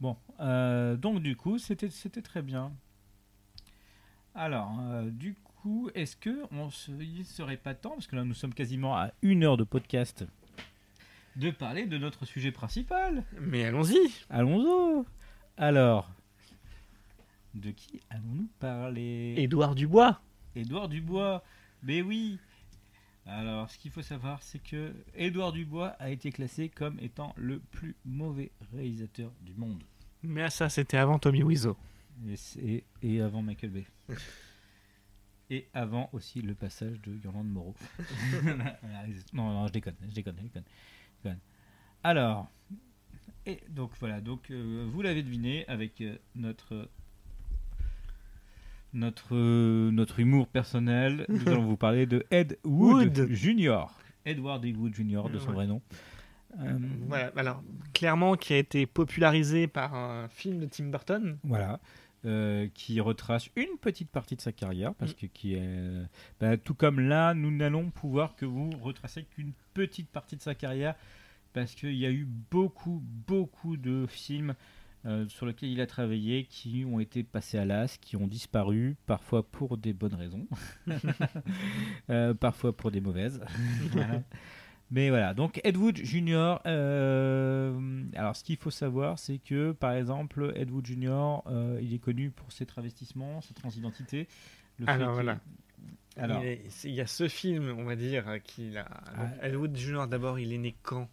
Bon, donc du coup, c'était c'était très bien. Alors, du coup, est-ce que on se, il serait pas temps, parce que là nous sommes quasiment à une heure de podcast, de parler de notre sujet principal Mais allons-y Allons-y Alors, de qui allons-nous parler? Édouard Dubois Édouard Dubois. Mais oui. Alors, ce qu'il faut savoir, c'est que Édouard Dubois a été classé comme étant le plus mauvais réalisateur du monde. Mais ça, c'était avant Tommy Wiseau. Et, avant Michael Bay. et avant aussi le passage de Yolande Moreau. non, non, je déconne, je déconne, je déconne. Alors, et donc voilà, donc euh, vous l'avez deviné avec euh, notre notre notre humour personnel, nous allons vous parler de Ed Wood, Wood. Jr. Edward E. Wood Jr. de son Ouais. vrai nom. Euh, Voilà, alors, clairement, qui a été popularisé par un film de Tim Burton. Voilà. Euh, qui retrace une petite partie de sa carrière, parce que qui est, bah, tout comme là, nous n'allons pouvoir que vous retracer qu'une petite partie de sa carrière, parce qu'il y a eu beaucoup, beaucoup de films euh, sur lesquels il a travaillé qui ont été passés à l'as, qui ont disparu, parfois pour des bonnes raisons, euh, parfois pour des mauvaises. Voilà. Mais voilà, donc Ed Wood Jr. euh, alors ce qu'il faut savoir, c'est que par exemple, Ed Wood Jr. euh, il est connu pour ses travestissements, sa transidentité. le Alors, qu'il- voilà. Alors, Il, est- c'est- il y a ce film, on va dire, qu'il a. Ah. Ed Wood Jr. d'abord, il est né quand?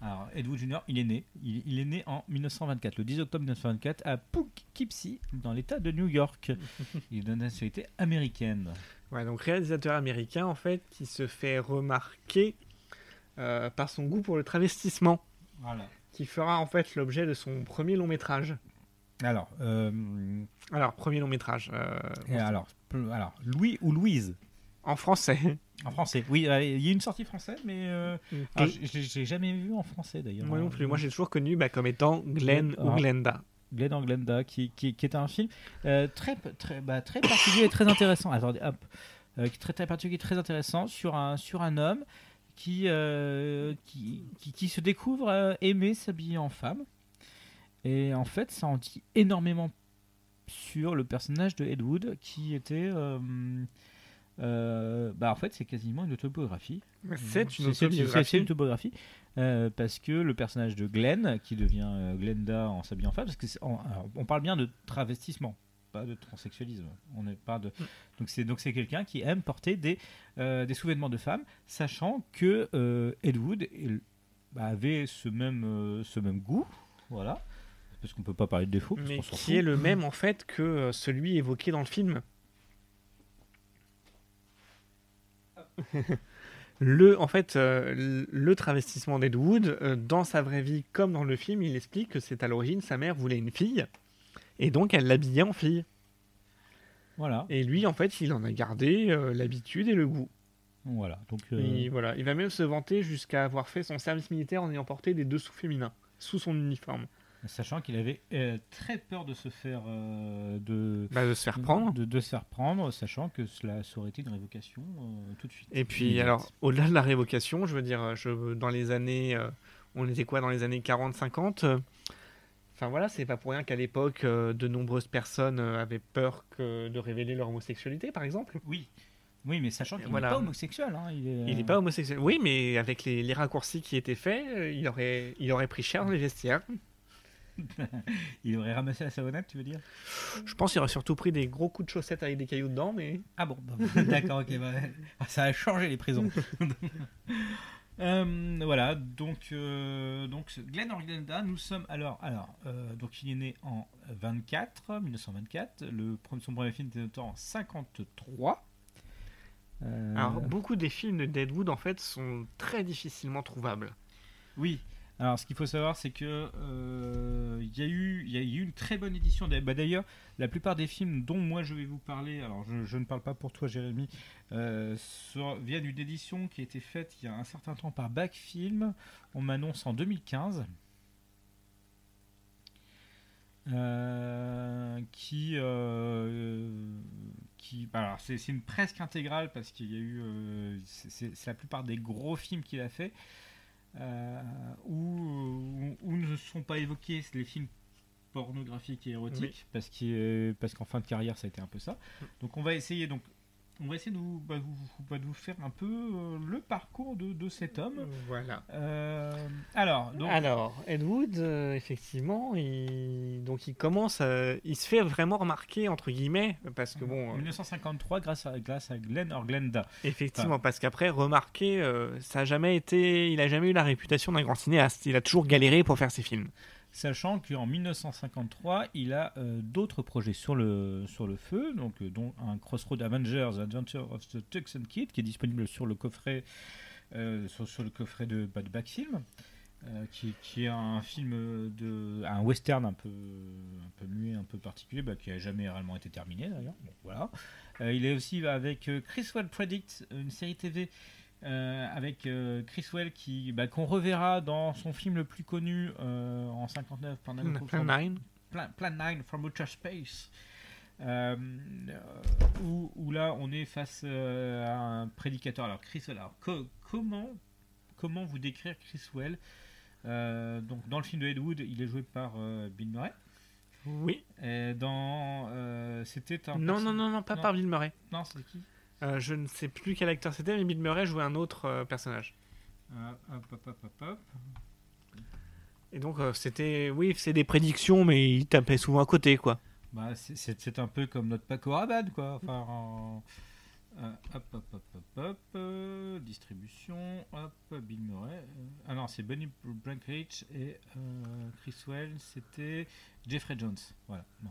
Alors, Ed Wood Jr. il est né, il, il est né en 1924, le 10 octobre 1924 à Poughkeepsie, dans l'État de New York. il est de nationalité américaine. Ouais, donc réalisateur américain, en fait, qui se fait remarquer euh, par son goût pour le travestissement, Voilà. qui fera en fait l'objet de son premier long métrage. Alors, euh, Alors, premier long métrage. euh, et alors, alors, Louis ou Louise? En français. En français, oui, il y a une sortie française, mais euh, l'ai jamais vu en français d'ailleurs. moi non plus. Moi, j'ai toujours connu bah, comme étant Glenn Ah. ou Glenda. Glenn and Glenda, qui, qui, qui est un film euh, très, très, bah, très particulier et très intéressant. Attendez, hop. Euh, très, très particulier et très intéressant sur un, sur un homme qui, euh, qui, qui, qui se découvre euh, aimer s'habiller en femme. Et en fait, ça en dit énormément sur le personnage de Ed Wood, qui était. euh, bah en fait c'est quasiment une autobiographie. C'est une autobiographie. C'est une autobiographie parce que le personnage de Glenn, qui devient Glenda en s'habillant en femme, parce alors, on parle bien de travestissement, pas de transsexualisme. On n'est pas de donc c'est donc c'est quelqu'un qui aime porter des euh, des sous-vêtements de femme, sachant que euh, Ed Wood il- bah, avait ce même euh, ce même goût, voilà. Parce qu'on peut pas parler de défaut, parce mais qui fout. est le même en fait que euh, celui évoqué dans le film. le, en fait, euh, le travestissement d'Ed Wood, euh, dans sa vraie vie comme dans le film, il explique que c'est à l'origine sa mère voulait une fille et donc elle l'habillait en fille. Voilà, Et lui, en fait, il en a gardé euh, l'habitude et le goût. voilà. Donc euh, Et voilà, il va même se vanter jusqu'à avoir fait son service militaire en ayant porté des dessous féminins sous son uniforme. sachant qu'il avait euh, très peur de se faire de Bah, de se faire prendre. de, de se faire prendre, sachant que cela ça aurait été une révocation tout de suite. Et puis, alors, au-delà de la révocation, je veux dire, je, dans les années. on était quoi dans les années 40-50 euh, Enfin voilà, c'est pas pour rien qu'à l'époque, euh, de nombreuses personnes euh, avaient peur que, de révéler leur homosexualité, par exemple. Oui, oui, mais sachant qu'il Voilà. n'est pas homosexuel, hein, il est. Il n'est pas homosexuel. Oui, mais avec les, les raccourcis qui étaient faits, euh, il aurait, il aurait pris cher dans les vestiaires. Il aurait ramassé la savonnette, tu veux dire? Je pense qu'il aurait surtout pris des gros coups de chaussettes avec des cailloux dedans, mais. Ah bon, bah, d'accord, ok, bah, ça a changé les prisons. Euh, voilà, donc, euh, donc Glenn Orglenda, nous sommes alors, alors euh, donc il est né en 24, 1924, le, premier- son premier film était en 53. Euh, Alors, beaucoup des films de Deadwood, en fait, sont très difficilement trouvables. Oui. Alors, ce qu'il faut savoir, c'est que euh, il y a eu, une très bonne édition. Bah, D'ailleurs, la plupart des films dont moi je vais vous parler, alors je, ne parle pas pour toi, Jérémy, euh, viennent d'une édition qui a été faite il y a un certain temps par Back Film. On m'annonce en 2015. Euh, qui, bah, c'est une presque intégrale parce qu'il y a eu, c'est- la plupart des gros films qu'il a fait où, où, où ne sont pas évoqués les films pornographiques et érotiques parce qu'en fin de carrière ça a été un peu ça. Donc on va essayer donc on va essayer de vous, bah, vous- bah, de vous faire un peu euh, le parcours de, de cet homme. Voilà. Euh, alors donc Alors, Ed Wood, euh, effectivement, il... Donc, il commence, à- il se fait vraiment remarquer entre guillemets, parce que bon, en euh, 1953 grâce à grâce à Glenn Orglenda. effectivement, parce qu'après remarquer, euh, ça a jamais été, il a jamais eu la réputation d'un grand cinéaste. Il a toujours galéré pour faire ses films. Sachant qu'en 1953, il a euh, d'autres projets sur le, feu, donc, euh, dont un Crossroad Avengers Adventure of the Tuxen Kid, qui est disponible sur le coffret, euh, sur, le coffret de, de Backfilm, euh, qui, est un film de un western un peu un peu muet, un peu particulier, bah, qui a jamais réellement été terminé d'ailleurs. Voilà. Il est aussi avec Chris Well Predict, une série TV euh, avec euh, Chris Well qui bah, qu'on reverra dans son film le plus connu euh, en 59 Plan 9 Plan 9. Plan, Plan 9 from Outer Space euh, où, où là on est face euh, à un prédicateur alors Chris Well alors co- comment comment vous décrire Chris Well? Donc dans le film de Ed Wood il est joué par Bill Murray Oui. et dans c'était un Non, non, non, non, pas Non. par Bill Murray. non c'est qui? Euh, je ne sais plus quel acteur c'était, mais Bill Murray jouait un autre euh, personnage. Euh, hop, hop, hop, hop, hop. Et donc, euh, c'était, oui, c'est des prédictions, mais il tapait souvent à côté, quoi. Bah, c'est- un peu comme notre Paco Rabanne, quoi. Enfin, en- euh, hop, hop, hop, hop, hop, euh, distribution, hop, Bill Murray. euh, ah non, c'est Benny Blankenship et euh, Chris Well, c'était Jeffrey Jones. Voilà. Bon.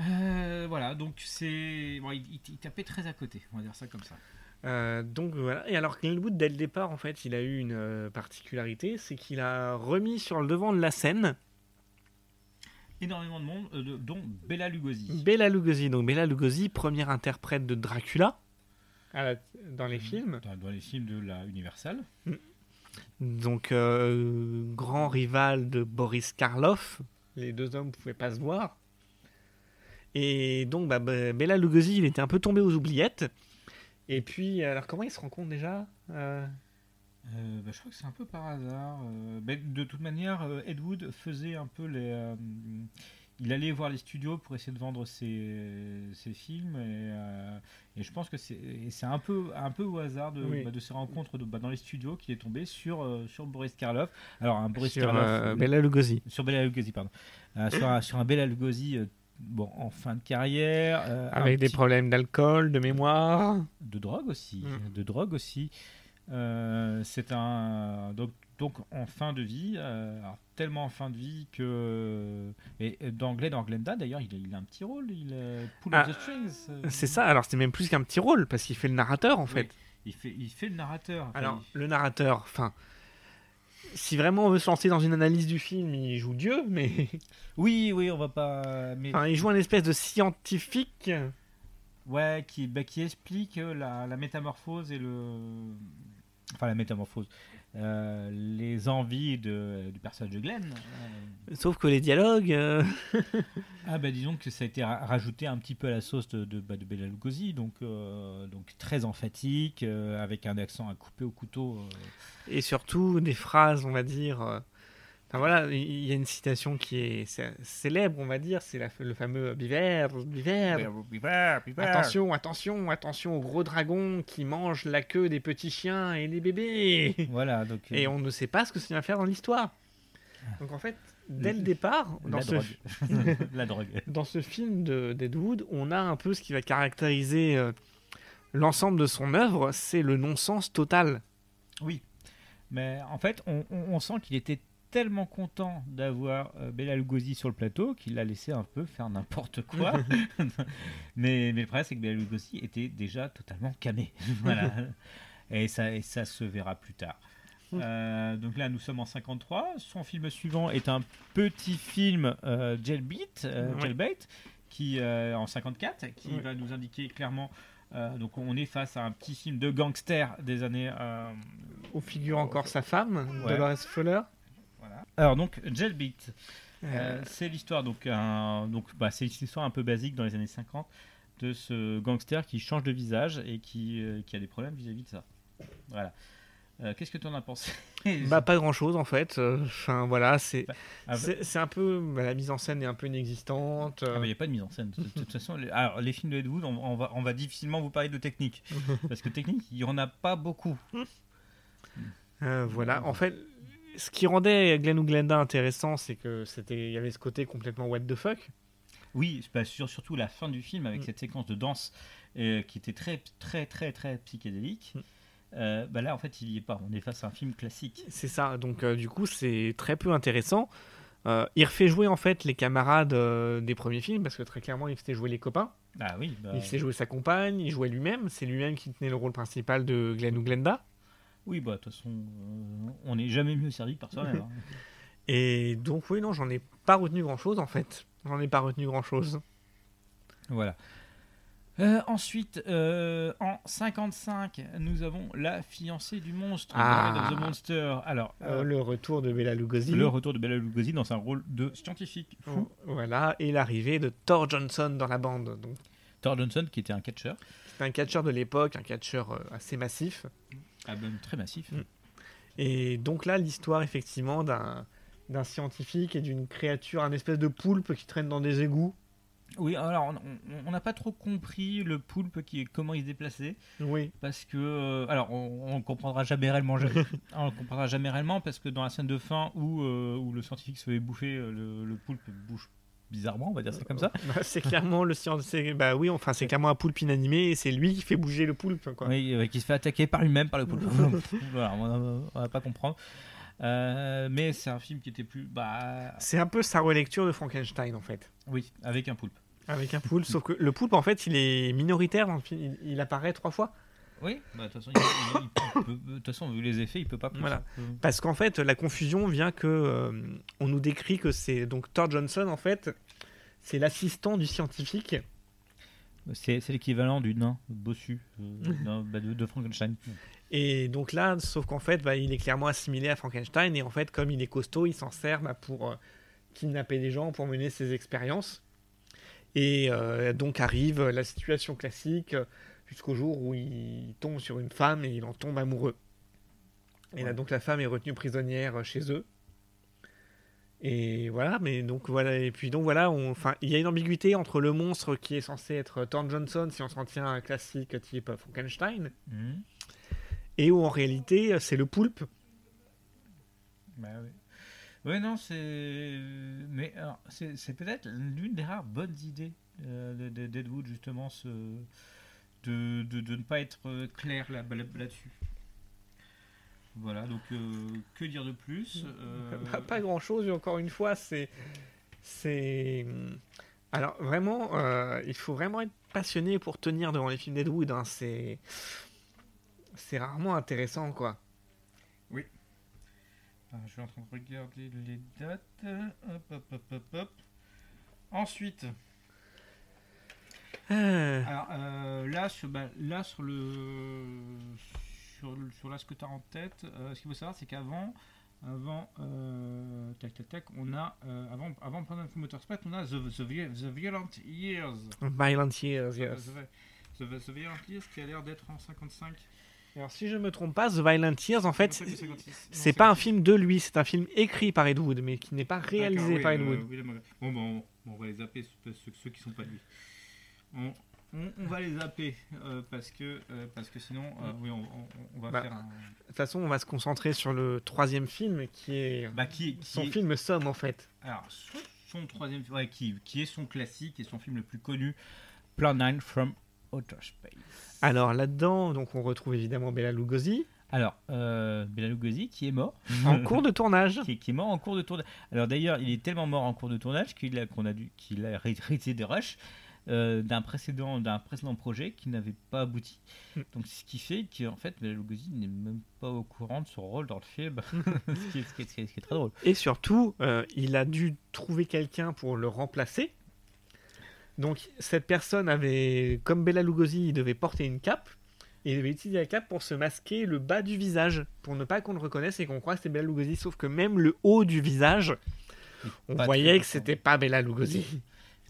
Euh, voilà, donc c'est. Bon, il, tapait très à côté, on va dire ça comme ça. Euh, donc voilà. Et alors Glenwood, dès le départ, en fait, il a eu une euh, particularité, c'est qu'il a remis sur le devant de la scène Énormément de monde, euh, de- dont Bella Lugosi. Bela Lugosi. Donc Bela Lugosi, première interprète de Dracula la- dans les films. Dans, dans les films de la Universal. Donc euh, grand rival de Boris Karloff. Les deux hommes ne pouvaient pas se voir. Et donc bah, Be- Bela Lugosi, il était un peu tombé aux oubliettes. Et puis, alors comment il se compte déjà Euh, Euh, bah, je crois que c'est un peu par hasard. euh, de toute manière, Ed Wood faisait un peu les. il allait voir les studios pour essayer de vendre ses, ses films. Et, et je pense que c'est un peu, un peu au hasard de, Oui. bah, de ces rencontres de, bah, dans les studios qu'il est tombé sur, sur Boris Karloff. Alors, un Boris sur Karloff. Bela Lugosi. sur Bela Lugosi, pardon. Sur, un, sur un Bela Lugosi. Bon, en fin de carrière, euh, Avec des petit- problèmes d'alcool, de mémoire. de drogue aussi, Mm. de drogue aussi. Euh, c'est un donc, donc en fin de vie, euh, alors, tellement en fin de vie que et dans Glenn dans Glenda d'ailleurs il, a- il a un petit rôle, il pull Ah, the strings. C'est ça, alors c'est même plus qu'un petit rôle, parce qu'il fait le narrateur en Oui. fait. Il fait il fait le narrateur. Enfin, Alors, il- le narrateur, enfin. Si vraiment on veut se lancer dans une analyse du film, il joue Dieu, mais. oui oui on va pas mais Enfin, il joue un espèce de scientifique. ouais qui bah, qui explique euh, la, la métamorphose et le enfin la métamorphose euh, les envies de, du personnage de Glenn. euh, Sauf que les dialogues. euh, Ah bah disons que ça a été ra- rajouté un petit peu à la sauce de, de, bah, de Bela Lugosi, donc, euh, donc très emphatique, avec un accent à couper au couteau. et surtout des phrases, on va dire. Enfin voilà, il y a une citation qui est célèbre, on va dire, c'est le fameux Biver, Biver. Attention, attention, attention au gros dragon qui mange la queue des petits chiens et des bébés. Voilà, donc euh, Et on ne sait pas ce que ça vient faire dans l'histoire. Donc en fait, dès le départ, dans la, ce, drogue. la drogue. dans ce film de Deadwood, on a un peu ce qui va caractériser euh, l'ensemble de son œuvre, c'est le non-sens total. Oui, mais en fait, on, on- on sent qu'il était tellement content d'avoir euh, Bela Lugosi sur le plateau qu'il l'a laissé un peu faire n'importe quoi. mais, mais le problème, c'est que Bela Lugosi était déjà totalement camé. voilà. Et ça, et ça se verra plus tard. Euh, donc là, nous sommes en 53. Son film suivant est un petit film euh, Jailbeat, euh, Ouais. Jailbait, qui euh, en 54, qui Ouais. va nous indiquer clairement. euh, donc on est face à un petit film de gangster des années Où figure encore sa femme, Ouais. Dolores Fuller. Voilà. Alors donc Jailbeat, Euh, euh, c'est l'histoire donc un- donc bah, c'est une histoire un peu basique dans les années 50 de ce gangster qui change de visage et qui, euh, qui a des problèmes vis-à-vis de ça. Voilà. Euh, Qu'est-ce que tu en as pensé? Bah pas grand chose en fait. Enfin voilà, c'est Ah, bah- c'est c'est un peu bah, la mise en scène est un peu inexistante. Ah, bah, Il n'y a pas de mise en scène. De, de toute façon, les, alors, les films de Ed Wood, on, on va, on va difficilement vous parler de technique. Parce que technique, il n'y en a pas beaucoup. Voilà, en fait, ce qui rendait Glenn ou Glenda intéressant, c'est que c'était il y avait ce côté complètement what the fuck. Oui, surtout la fin du film avec Mm. cette séquence de danse euh, qui était très, très, très, très psychédélique. Mm. Euh, bah là, en fait, il y est pas. On est face à un film classique. C'est ça. Donc euh, du coup, c'est très peu intéressant. Il refait jouer en fait les camarades des premiers films parce que très clairement, il faisait jouer les copains. Ah oui, bah, Il faisait jouer sa compagne, il jouait lui-même. C'est lui-même qui tenait le rôle principal de Glenn ou Glenda. Oui, bah de toute façon, euh, on n'est jamais mieux servi que par soi-même. hein. Et donc oui, non, j'en ai pas retenu grand-chose en fait. J'en ai pas retenu grand-chose. Voilà. Euh, ensuite, euh, en 55, nous avons La fiancée du monstre, Ah. Bride of the Monster. Alors, Euh, le retour de Bela Lugosi. le retour de Bela Lugosi dans un rôle de scientifique fou. Voilà, et l'arrivée de Thor Johnson dans la bande. Donc Thor Johnson, qui était un catcheur, c'est un catcheur de l'époque, un catcheur assez massif. Très massif. Mm. Et donc là, l'histoire effectivement d'un d'un scientifique et d'une créature, un espèce de poulpe qui traîne dans des égouts. Oui, alors on- n'a pas trop compris le poulpe qui comment il se déplaçait Oui, parce que euh, alors on, on comprendra jamais réellement on le comprendra jamais réellement parce que dans la scène de fin où euh, où le scientifique se fait bouffer euh, le, le poulpe bouge bizarrement on va dire ça comme ça Bah, c'est clairement le scientifique. Bah oui, enfin c'est clairement un poulpe inanimé et c'est lui qui fait bouger le poulpe. Quoi. oui euh, qui se fait attaquer par lui-même par le poulpe voilà on on va pas comprendre Euh, mais c'est un film qui était plus bah C'est un peu sa relecture de Frankenstein en fait. oui avec un poulpe Avec un poulpe, sauf que le poulpe en fait il est minoritaire dans le film, il, il apparaît trois fois. Oui bah, de toute façon vu les effets il peut pas plus Voilà. Euh, Parce qu'en fait, la confusion vient que euh, on nous décrit que c'est donc Thor Johnson en fait, c'est l'assistant du scientifique. C'est c'est l'équivalent du nain bossu euh, bah, de, de Frankenstein. Et donc là, sauf qu'en fait, bah, il est clairement assimilé à Frankenstein et en fait, comme il est costaud, il s'en sert bah, pour euh, kidnapper des gens, pour mener ses expériences. Et euh, donc arrive la situation classique euh, jusqu'au jour où il tombe sur une femme et il en tombe amoureux. Et là donc la femme est retenue prisonnière euh, chez eux. Et voilà, mais donc voilà, et puis donc voilà, enfin, il y a une ambiguïté entre le monstre qui est censé être Thorne Johnson, si on s'en tient à un classique type Frankenstein, Mhm. et où en réalité c'est le poulpe. Bah oui. Ouais, non, c'est. Mais alors, c'est peut-être l'une des rares bonnes idées euh, de- de- d'Ed Wood, justement, ce... de, de, de ne pas être euh, clair là- là- là-dessus. Voilà, donc euh, que dire de plus Euh, Pas, pas grand chose, et encore une fois, c'est. c'est... Alors vraiment, euh, il faut vraiment être passionné pour tenir devant les films d'Ed Wood, hein, c'est. C'est rarement intéressant, quoi. Ah, je suis en train de regarder les dates. Hop, hop, hop, hop, hop. Ensuite, Euh, alors euh, là, sur, bah, là, sur le. Sur, sur là, ce que tu as en tête, euh, ce qu'il faut savoir, c'est qu'avant. Avant, euh, tac tac tac, on a euh, avant avant Planet of Motorsport, on a The, the, Vi- The Violent Years. Violent Years, The, yes. The- The- The Violent Years qui a l'air d'être en 55. Alors si je me trompe pas, The Violent Years, en fait, 55 ou 56. Non, c'est pas un 56. film de lui, c'est un film écrit par Ed Wood, mais qui n'est pas réalisé oui, par Ed euh, Wood. oui, bon, bon, bon, on va les zapper ceux, ceux, ceux qui sont pas de lui. On, on, on va les zapper euh, parce que euh, parce que sinon euh, oui on, va Bah, faire un De toute façon, on va se concentrer sur le troisième film, qui est bah qui, qui son est- film Somme, en fait. alors son, son troisième ouais, qui qui est son classique et son film le plus connu Plan 9 from Outer Space. Alors là-dedans, donc on retrouve évidemment Bela Lugosi, Alors euh, Bela Lugosi qui est mort en cours de tournage. qui, qui est mort en cours de tournage. Alors d'ailleurs, il est tellement mort en cours de tournage qu'il a, qu'on a dû, qu'il a hérité des rushs euh, d'un précédent, d'un précédent projet qui n'avait pas abouti. Mm. Donc ce qui fait qu'en fait, Bela Lugosi n'est même pas au courant de son rôle dans le film, ce, qui est, ce qui est- ce qui est- ce qui est très drôle. Et surtout, euh, il a dû trouver quelqu'un pour le remplacer. Donc cette personne avait, comme Bela Lugosi, il devait porter une cape. Et il devait utiliser la cape pour se masquer le bas du visage, pour ne pas qu'on le reconnaisse et qu'on croit que c'est Bela Lugosi. Sauf que même le haut du visage, on voyait que c'était pas Bela Lugosi.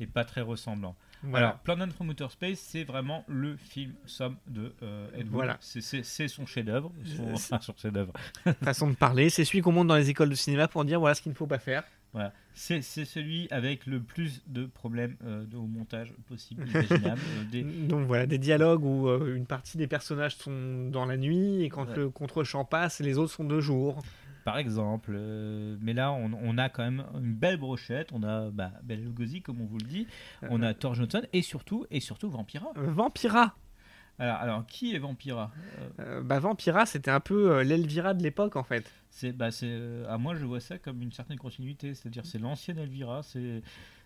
Et pas très ressemblant. Voilà. Alors, Plan 9 from Outer Space, c'est vraiment le film somme de euh, Ed Wood. Voilà. C'est, son chef-d'œuvre. Son, Euh, enfin, son chef-d'œuvre. façon de parler, c'est celui qu'on monte dans les écoles de cinéma pour dire voilà ce qu'il ne faut pas faire. Voilà. C'est, c'est celui avec le plus de problèmes euh, de, au montage possible, imaginable. Euh, des- Donc voilà, des dialogues où euh, une partie des personnages sont dans la nuit et quand Ouais. le contre-champ passe, les autres sont de jour. Par exemple. euh, mais là, on, on a quand même une belle brochette. On a bah, Bela Lugosi, comme on vous le dit. On a Thor Johnson et surtout, et surtout Vampira. Euh, Vampira. Alors, alors qui est Vampira? Euh, Euh, bah, Vampira, c'était un peu euh, l'Elvira de l'époque en fait. c'est, bah, c'est, à moi, je vois ça comme une certaine continuité. C'est-à-dire, c'est l'ancienne Elvira. C'est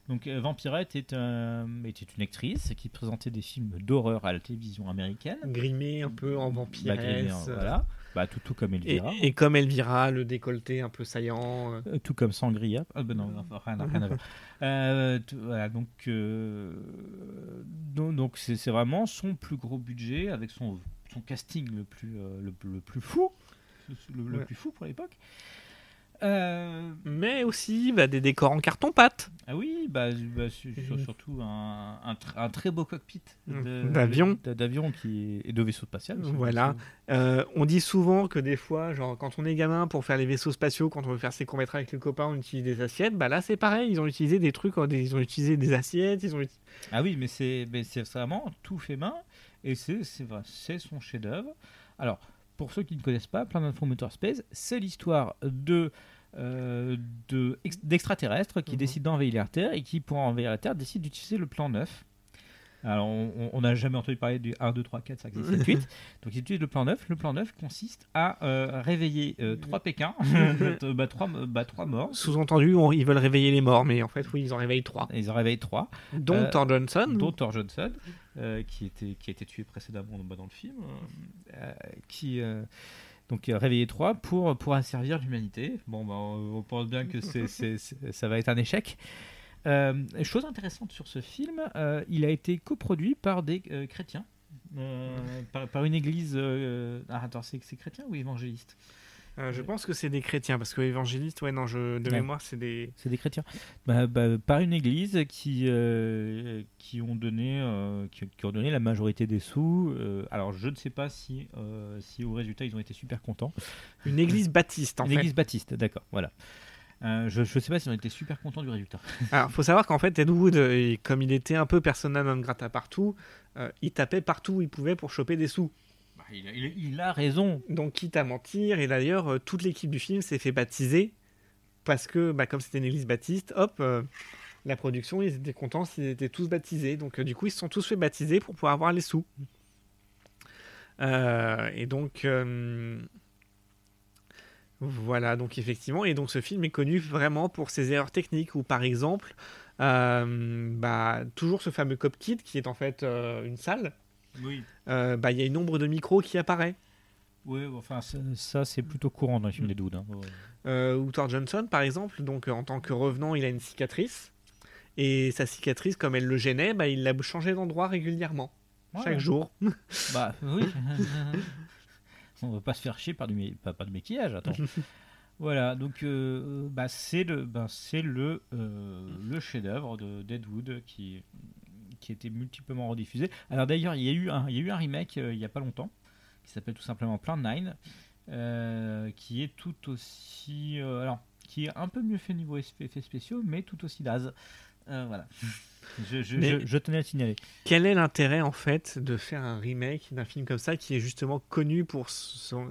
donc Vampira était, un- était une actrice qui présentait des films d'horreur à la télévision américaine. Grimé un peu en Bah, grimée en- voilà. Bah, tout, tout comme et, Elvira. et comme Elvira, le décolleté un peu saillant. euh, Euh, tout comme Sangria. Ah ben non, rien, rien à voir. Euh, tout- voilà, donc euh, donc c'est vraiment son plus gros budget avec son, son casting le plus le, le plus fou, le, le Ouais. plus fou pour l'époque. Euh, Mais aussi bah, des décors en carton-pâte. ah oui, bah, bah, sur- surtout un, un, tr- un très beau cockpit de- D'avion. d'avion qui est, et de vaisseau spatial. Voilà. Euh, on dit souvent que des fois, genre quand on est gamin pour faire les vaisseaux spatiaux, quand on veut faire ses courts-métrages avec les copains, on utilise des assiettes. Bah là, c'est pareil. Ils ont utilisé des trucs, des- ils ont utilisé des assiettes. Ils ont uti- Ah oui, mais c'est mais c'est vraiment tout fait main et c'est c'est vrai, c'est son chef-d'œuvre. Alors, pour ceux qui ne connaissent pas, Planet from Outer Space, c'est l'histoire de euh, de ex- d'extraterrestres qui Mhm. décident d'envahir la Terre et qui, pour envahir la Terre, décident d'utiliser le plan 9. Alors, on n'a jamais entendu parler du 1, 2, 3, 4, 5, 6, 7, 8. Donc, ils utilisent le plan 9. Le plan 9 consiste à euh, réveiller euh, trois Pékins, bah, trois, bah, trois morts. Sous-entendu, ils veulent réveiller les morts, mais en fait, oui, ils en réveillent trois. Ils en réveillent trois. Dont Euh, Thor Johnson. dont Thor Johnson, euh, qui, était, qui a été tué précédemment dans, dans le film, euh, qui euh, donc euh, réveillé 3 pour, pour asservir l'humanité. Bon, bah, on, on pense bien que c'est- ça va être un échec. Euh, chose intéressante sur ce film, euh, il a été coproduit par des euh, chrétiens, par, par une église. ah, attends, c'est, c'est chrétien ou évangéliste? Euh, je pense que c'est des chrétiens, parce que évangélistes, ouais, non, je, de Ouais. mémoire, c'est des. C'est des chrétiens. Bah, bah, par une église qui, euh, qui, ont donné, euh, qui, qui ont donné la majorité des sous. Alors, je ne sais pas si, si au résultat ils ont été super contents. Une église baptiste, en Une fait. église baptiste, d'accord, voilà. Euh, je, je sais pas si on était super content du résultat. Alors, faut savoir qu'en fait, Ed Wood, euh, comme il était un peu persona non grata partout, euh, il tapait partout où il pouvait pour choper des sous. Bah, il, a- il- il a raison. Donc, quitte à mentir, et d'ailleurs, toute l'équipe du film s'est fait baptiser parce que, bah, comme c'était une église baptiste, hop, la production, ils étaient contents s'ils étaient tous baptisés. Donc, du coup, ils se sont tous fait baptiser pour pouvoir avoir les sous. Et donc, voilà, donc effectivement, et donc ce film est connu vraiment pour ses erreurs techniques, ou par exemple, euh, bah, toujours ce fameux Cop Kit qui est en fait euh, une salle, Oui. euh, bah, il y a une ombre de micro qui apparaît. Oui, enfin, ça, ça, c'est plutôt courant dans les films des dudes. hein. Ouais. Euh, ou Thor Johnson, par exemple, donc en tant que revenant, il a une cicatrice. Et sa cicatrice, comme elle le gênait, bah, il l'a changé d'endroit régulièrement, Ouais. chaque jour. Bah oui. On va pas se faire chier par du, pas, pas de maquillage, attends. voilà, donc euh, bah, c'est le, bah, c'est le, euh, le chef-d'œuvre de Deadwood qui, qui a été multiplement rediffusé. Alors d'ailleurs, il y a eu un, il y a eu un remake euh, il y a pas longtemps qui s'appelle tout simplement Plan 9, euh, qui est tout aussi, euh, alors qui est un peu mieux fait niveau effets spéciaux, mais tout aussi naze. Euh, voilà. Je, je- Mais- je- je tenais à le signaler. Quel est l'intérêt, en fait, de faire un remake d'un film comme ça qui est justement connu pour son.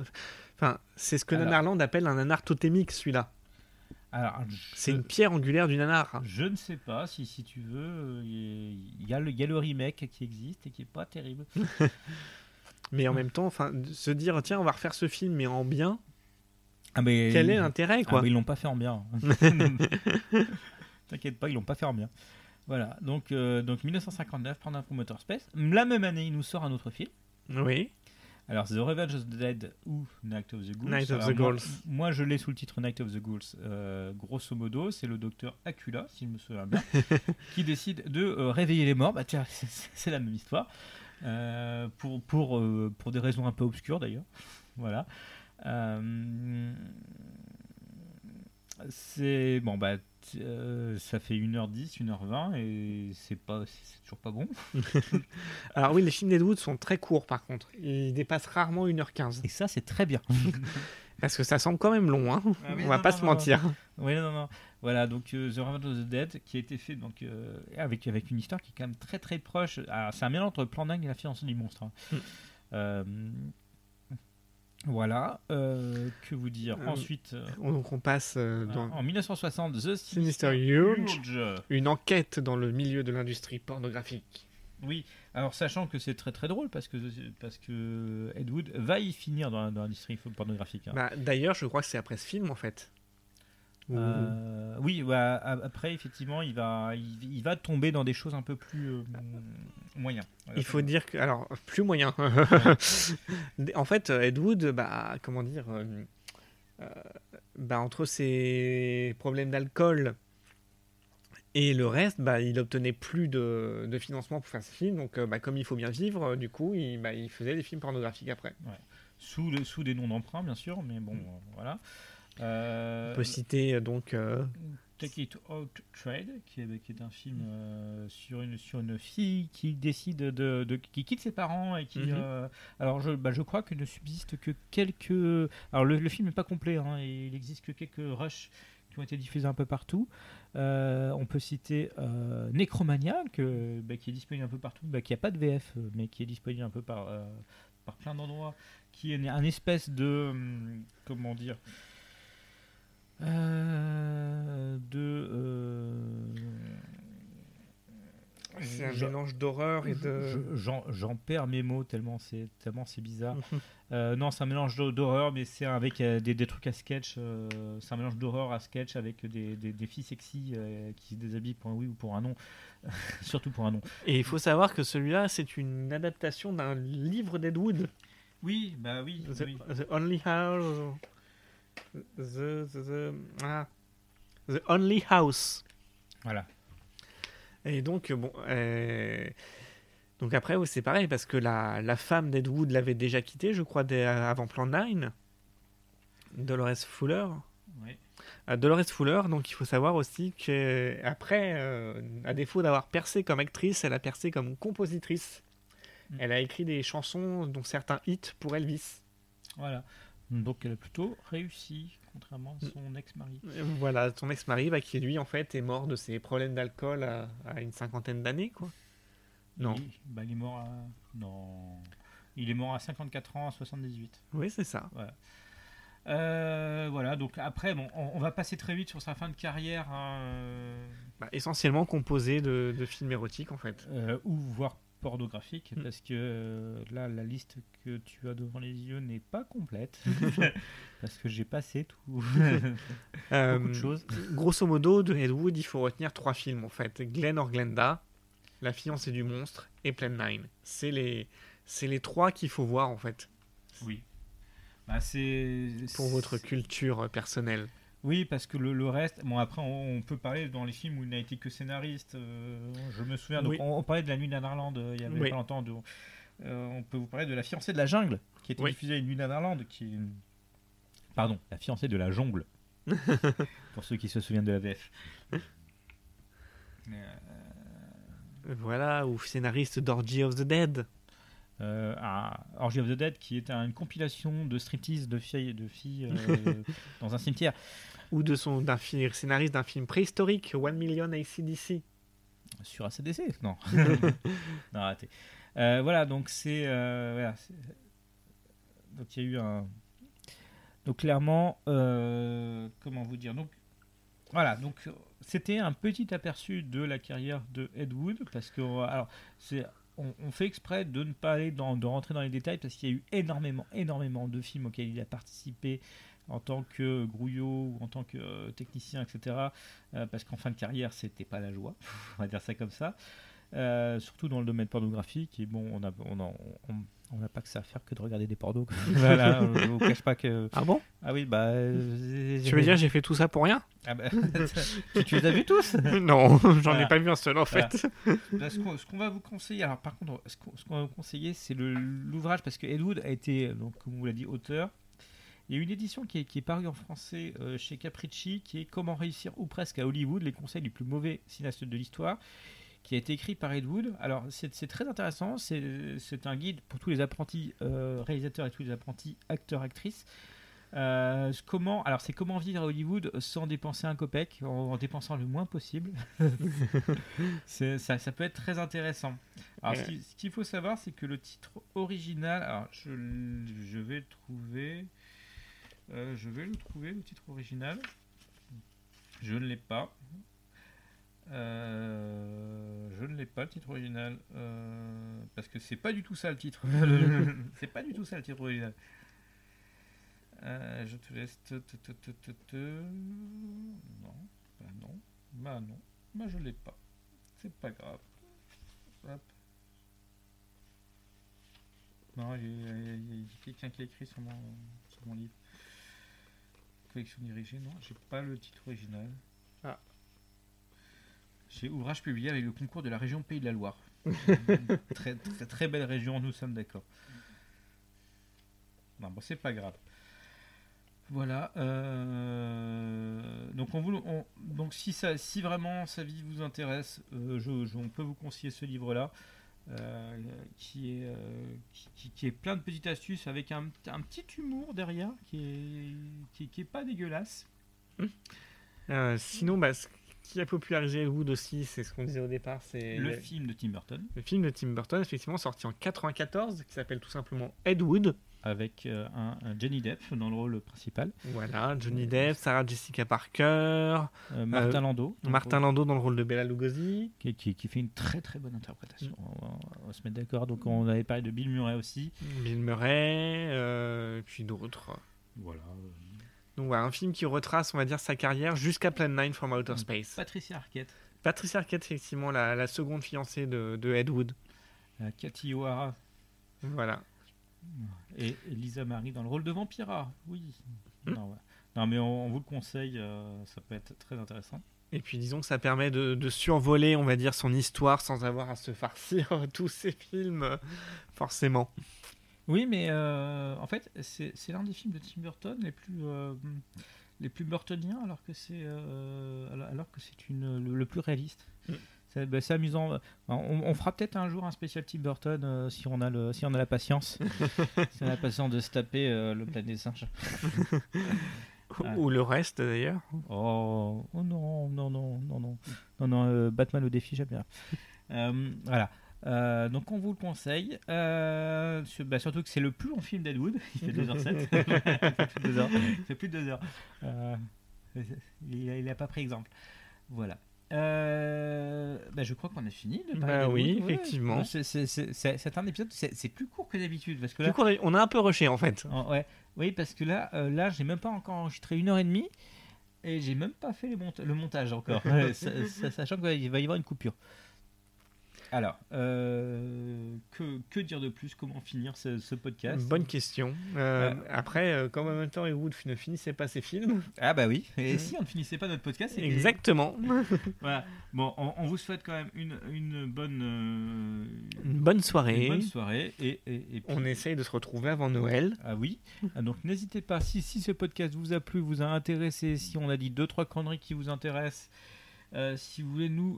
Enfin, c'est ce que Alors. Nanarland appelle un nanar totémique, celui-là. Alors, C'est une pierre angulaire du nanar. Je ne sais pas si, si tu veux, euh, il y, a le- y a le remake qui existe et qui est pas terrible. Mais en même temps, enfin, se dire, tiens, on va refaire ce film, mais en bien, Ah, mais quel est l'intérêt, Ah, quoi mais ils l'ont pas fait en bien. T'inquiète pas, ils l'ont pas fait en bien. Voilà, donc, euh, donc 1959, Prendre un promoteur space. La même année, il nous sort un autre film. Oui. Alors, The Revenge of the Dead ou Night of the Ghouls. Night of the Ghouls. Moi, je l'ai sous le titre Night of the Ghouls. Euh, grosso modo, c'est le docteur Acula, si je me souviens bien, qui décide de euh, réveiller les morts. Bah tiens, c'est- la même histoire. Pour, pour, pour des raisons un peu obscures d'ailleurs. Voilà. C'est bon bah euh, ça fait 1h10, 1h20 et c'est pas c'est toujours pas bon. Alors oui, les films d'Ed Wood sont très courts, par contre. Ils dépassent rarement 1h15. Et ça c'est très bien. Parce que ça semble quand même long, hein. Ah on va non, pas non, se non, mentir. Oui, non, non. Voilà, donc euh, The Revenge of the Dead, qui a été fait donc, euh, avec, avec une histoire qui est quand même très très proche. Alors, c'est un mélange entre Plan Dingue et La fiancée du monstre. hein. Mm. Voilà, euh, que vous dire Euh, Ensuite, euh, Donc on passe dans en 1960, The Sinister. Urge. une enquête dans le milieu de l'industrie pornographique. Oui, alors sachant que c'est très très drôle parce que, parce que Ed Wood va y finir dans, dans l'industrie pornographique. hein. Bah, D'ailleurs, je crois que c'est après ce film, en fait. Où- Euh, oui, bah, après, effectivement, il va, il, il va tomber dans des choses un peu plus euh, moyens. Il faut dire que, alors, plus moyen. en fait, Ed Wood, bah, comment dire, euh, euh, bah, entre ses problèmes d'alcool et le reste, bah, il obtenait plus de, de financement pour faire ses films. Donc, bah, comme il faut bien vivre, du coup, il, bah, il faisait des films pornographiques après. Sous, le- sous des noms d'emprunt, bien sûr, mais bon, euh, voilà. Euh, On peut citer euh, donc. euh, Take It Out Trade, qui est, qui est un film euh, sur, une, sur une fille qui décide de, de- qui quitte ses parents et qui. Mhm. euh, alors, je, bah, je crois qu'il ne subsiste que quelques. Alors, le, le film n'est pas complet, hein, et il existe que quelques rushs qui ont été diffusés un peu partout. Euh, on peut citer Necromania, que, bah, qui est disponible un peu partout, bah, qui n'a pas de VF, mais qui est disponible un peu par, par plein d'endroits, qui est un espèce de. hum, Comment dire euh, de. euh, c'est un je- mélange d'horreur et de. je- J'en perds mes mots tellement c'est tellement c'est bizarre. Euh, non, c'est un mélange d'hor- d'horreur, mais c'est avec euh, des, des trucs à sketch. euh, c'est un mélange d'horreur à sketch avec des, des, des filles sexy euh, qui se déshabillent pour un oui ou pour un non. Surtout pour un non. Et il faut savoir que celui-là, c'est une adaptation d'un livre d'Ed Wood. Oui, bah oui. The, the Only House. The, the, the- ah. The Only House. Voilà. Et donc, euh, bon. euh, donc après, oui, c'est pareil, parce que la, la femme d'Ed Wood l'avait déjà quitté, je crois, dès- avant Plan 9. Dolores Fuller. Ouais. Euh, Dolores Fuller, donc il faut savoir aussi qu'après, à défaut d'avoir percé comme actrice, elle a percé comme compositrice. Mm. Elle a écrit des chansons, dont certains hits pour Elvis. Voilà. Donc elle a plutôt réussi. contrairement à son ex-mari. Et Voilà, son ex-mari, bah, qui lui, en fait, est mort de ses problèmes d'alcool à, à une cinquantaine d'années, quoi. Non. Il, bah, il est mort à. Non. Il est mort à 54 ans, à 78. Oui, c'est ça. Euh, voilà, donc après, bon, on, on va passer très vite sur sa fin de carrière, hein, euh, Bah, essentiellement composé de, de films érotiques, en fait. euh, ou voire pornographique, Mm. parce que euh, là, la liste que tu as devant les yeux n'est pas complète, parce que j'ai passé tout. Beaucoup Euh, de choses. Grosso modo, de Ed Wood, il faut retenir trois films, en fait. Glenn or Glenda, La fiancée du monstre et Plan 9. C'est les, c'est les trois qu'il faut voir, en fait, Oui. Bah, c'est pour votre culture personnelle. Oui, parce que le, le reste, bon après on, on peut parler dans les films où il n'a été que scénariste. euh, je me souviens, donc Oui. on, on parlait de La Nuit d'Anarland euh, il y avait Oui. pas longtemps. de- euh, on peut vous parler de La fiancée de la jungle, qui était Oui. diffusée à Une Nuit d'Anarland, qui est... Pardon, La fiancée de la jungle. pour ceux qui se souviennent de la VF. Euh, Voilà, ou scénariste d'Orgy of the Dead. euh, à Orgy of the Dead, qui est une compilation de striptease de filles, de filles euh, dans un cimetière. Ou de son, d'un scénariste d'un film préhistorique, One Million ACDC. Sur ACDC Non. non, arrêtez. Euh, voilà, donc c'est. euh, voilà, donc il y a eu un. Donc clairement, euh, comment vous dire Donc voilà, donc c'était un petit aperçu de la carrière de Ed Wood parce que alors c'est on, on fait exprès de ne pas aller dans, de rentrer dans les détails parce qu'il y a eu énormément, énormément de films auxquels il a participé en tant que grouillot ou en tant que euh, technicien, etc. euh, parce qu'en fin de carrière, c'était pas la joie, on va dire ça comme ça. Euh, surtout dans le domaine pornographique. Et bon, on a, on a- on- on n'a pas que ça à faire que de regarder des pornos. voilà, je vous cache pas que. Ah bon? Ah oui, bah. euh, Tu veux dire j'ai fait tout ça pour rien? Ah bah, tu, tu les as vus tous? Non, j'en Voilà. ai pas vu un seul en Voilà. fait. Là, ce qu'on ce qu'on va vous conseiller, alors par contre, ce qu'on ce qu'on va vous conseiller, c'est le- l'ouvrage parce que Ed Wood a été, donc, comme on vous l'a dit, auteur. Il y a une édition qui est, qui est parue en français euh, chez Capricci, qui est Comment réussir ou presque à Hollywood, les conseils du plus mauvais cinéaste de l'histoire, qui a été écrit par Ed Wood. Alors c'est très intéressant, c'est un guide pour tous les apprentis euh, réalisateurs et tous les apprentis acteurs-actrices. Euh, comment, alors c'est comment vivre à Hollywood sans dépenser un copec, en, en dépensant le moins possible. Ça, ça peut être très intéressant. Alors, ce Ouais. qui- ce qu'il faut savoir, c'est que le titre original, alors je, je vais le trouver, Euh, je vais le trouver le titre original. Je ne l'ai pas. Euh, je ne l'ai pas le titre original euh, parce que c'est pas du tout ça le titre. c'est pas du tout ça le titre original. Je te laisse. te- te- te- te- te- te- Non, bah non, bah non, bah je l'ai pas. C'est pas grave. Hop. Non, il y a, quelqu'un qui a écrit sur mon, sur mon livre. Collection dirigée, non, j'ai pas le titre original. Ah. J'ai ouvrage publié avec le concours de la région Pays de la Loire. très, très, très belle région, nous sommes d'accord. Non, bon, c'est pas grave. Voilà. euh, donc, on vous, on- donc si, ça, si vraiment sa vie vous intéresse, euh, je, je- on peut vous conseiller ce livre-là, euh, qui, est, euh, qui, est plein de petites astuces avec un, un petit humour derrière qui est, qui, est pas dégueulasse. Euh, sinon, bah, qui a popularisé Ed Wood aussi, c'est ce qu'on disait au départ, c'est Le film de Tim Burton le film de Tim Burton, effectivement sorti en 94, qui s'appelle tout simplement Ed Wood. avec euh, un, un Johnny Depp dans le rôle principal, Voilà, Johnny Depp, Sarah Jessica Parker, euh, Martin Landau, dans le Martin Landau dans le rôle de Bella Lugosi. qui, qui- qui fait une très très bonne interprétation. On, va- on va se mettre d'accord. Donc on avait parlé de Bill Murray aussi. Bill Murray, euh, et puis d'autres. Voilà. Donc voilà, un film qui retrace, on va dire, sa carrière jusqu'à Plan 9 from Outer Mm. Space. Patricia Arquette, Patricia Arquette, effectivement, la, la seconde fiancée de, de Ed Wood. euh, Cathy O'Hara Voilà. et Lisa Marie dans le rôle de Vampira. Oui. Hmm. Non, mais on, on vous le conseille, euh, ça peut être très intéressant. Et puis disons que ça permet de, de survoler, on va dire, son histoire sans avoir à se farcir tous ces films, forcément. Oui, mais euh, en fait, c'est c'est l'un des films de Tim Burton les plus euh, les plus burtoniens, alors que c'est euh, alors- que c'est une le, le plus réaliste. Mm. C'est bah, c'est amusant. On, on fera peut-être un jour un spécial Tim Burton euh, si on a le si on a la patience, si on a la patience de se taper le planète des singes. Ou le reste d'ailleurs. Oh, oh non, non, non, non, non. Non, non, Batman au défi, j'aime bien. Voilà. Euh, donc on vous le conseille. Euh, sur- bah, surtout que c'est le plus long film d'Ed Il fait 2h07. il, fait plus de deux heures. il fait plus de 2 heures. Euh, il n'a pas pris exemple. Voilà. Euh, bah, je crois qu'on a fini. de parler Bah oui. Ouais. effectivement. C'est- un épisode, c'est plus court que d'habitude. Parce que là, coup, on a- un peu rushé en fait. Oh, ouais. Oui, parce que là, euh, là, j'ai même pas encore enregistré une heure et demie et j'ai même pas fait les monta- le montage encore, Ouais, sachant qu'il va y avoir une coupure. Alors, euh, que, que dire de plus? Comment finir ce, ce podcast? Bonne question. Euh, Après, euh, comme en même temps, Wood ne finissait pas ses films. Ah bah oui. Et si on ne finissait pas notre podcast Exactement. Voilà. Bon, on, on vous souhaite quand même une, une bonne, euh, Une bonne une soirée. bonne soirée et, et, et puis- On essaye de se retrouver avant Noël. Ah oui. Ah, donc n'hésitez pas, si, si ce podcast vous a plu, vous a intéressé, si on a dit deux trois conneries qui vous intéressent, si vous voulez nous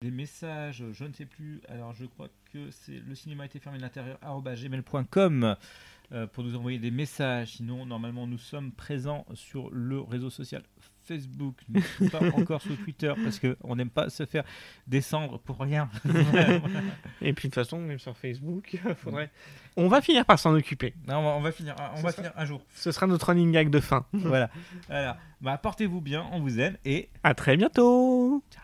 des messages, je ne sais plus. Alors je crois que c'est le cinéma a été fermé de l'intérieur gmail.com euh, pour nous envoyer des messages. Sinon normalement nous sommes présents sur le réseau social Facebook, mais pas encore sur Twitter parce que on n'aime pas se faire descendre pour rien. Et puis de toute façon, même sur Facebook, faudrait. On va finir par s'en occuper. Non, on va, on va finir, on Ce va sera- finir un jour. Ce sera notre running gag de fin. voilà. voilà. Bah, portez-vous bien, on vous aime et À très bientôt. ciao.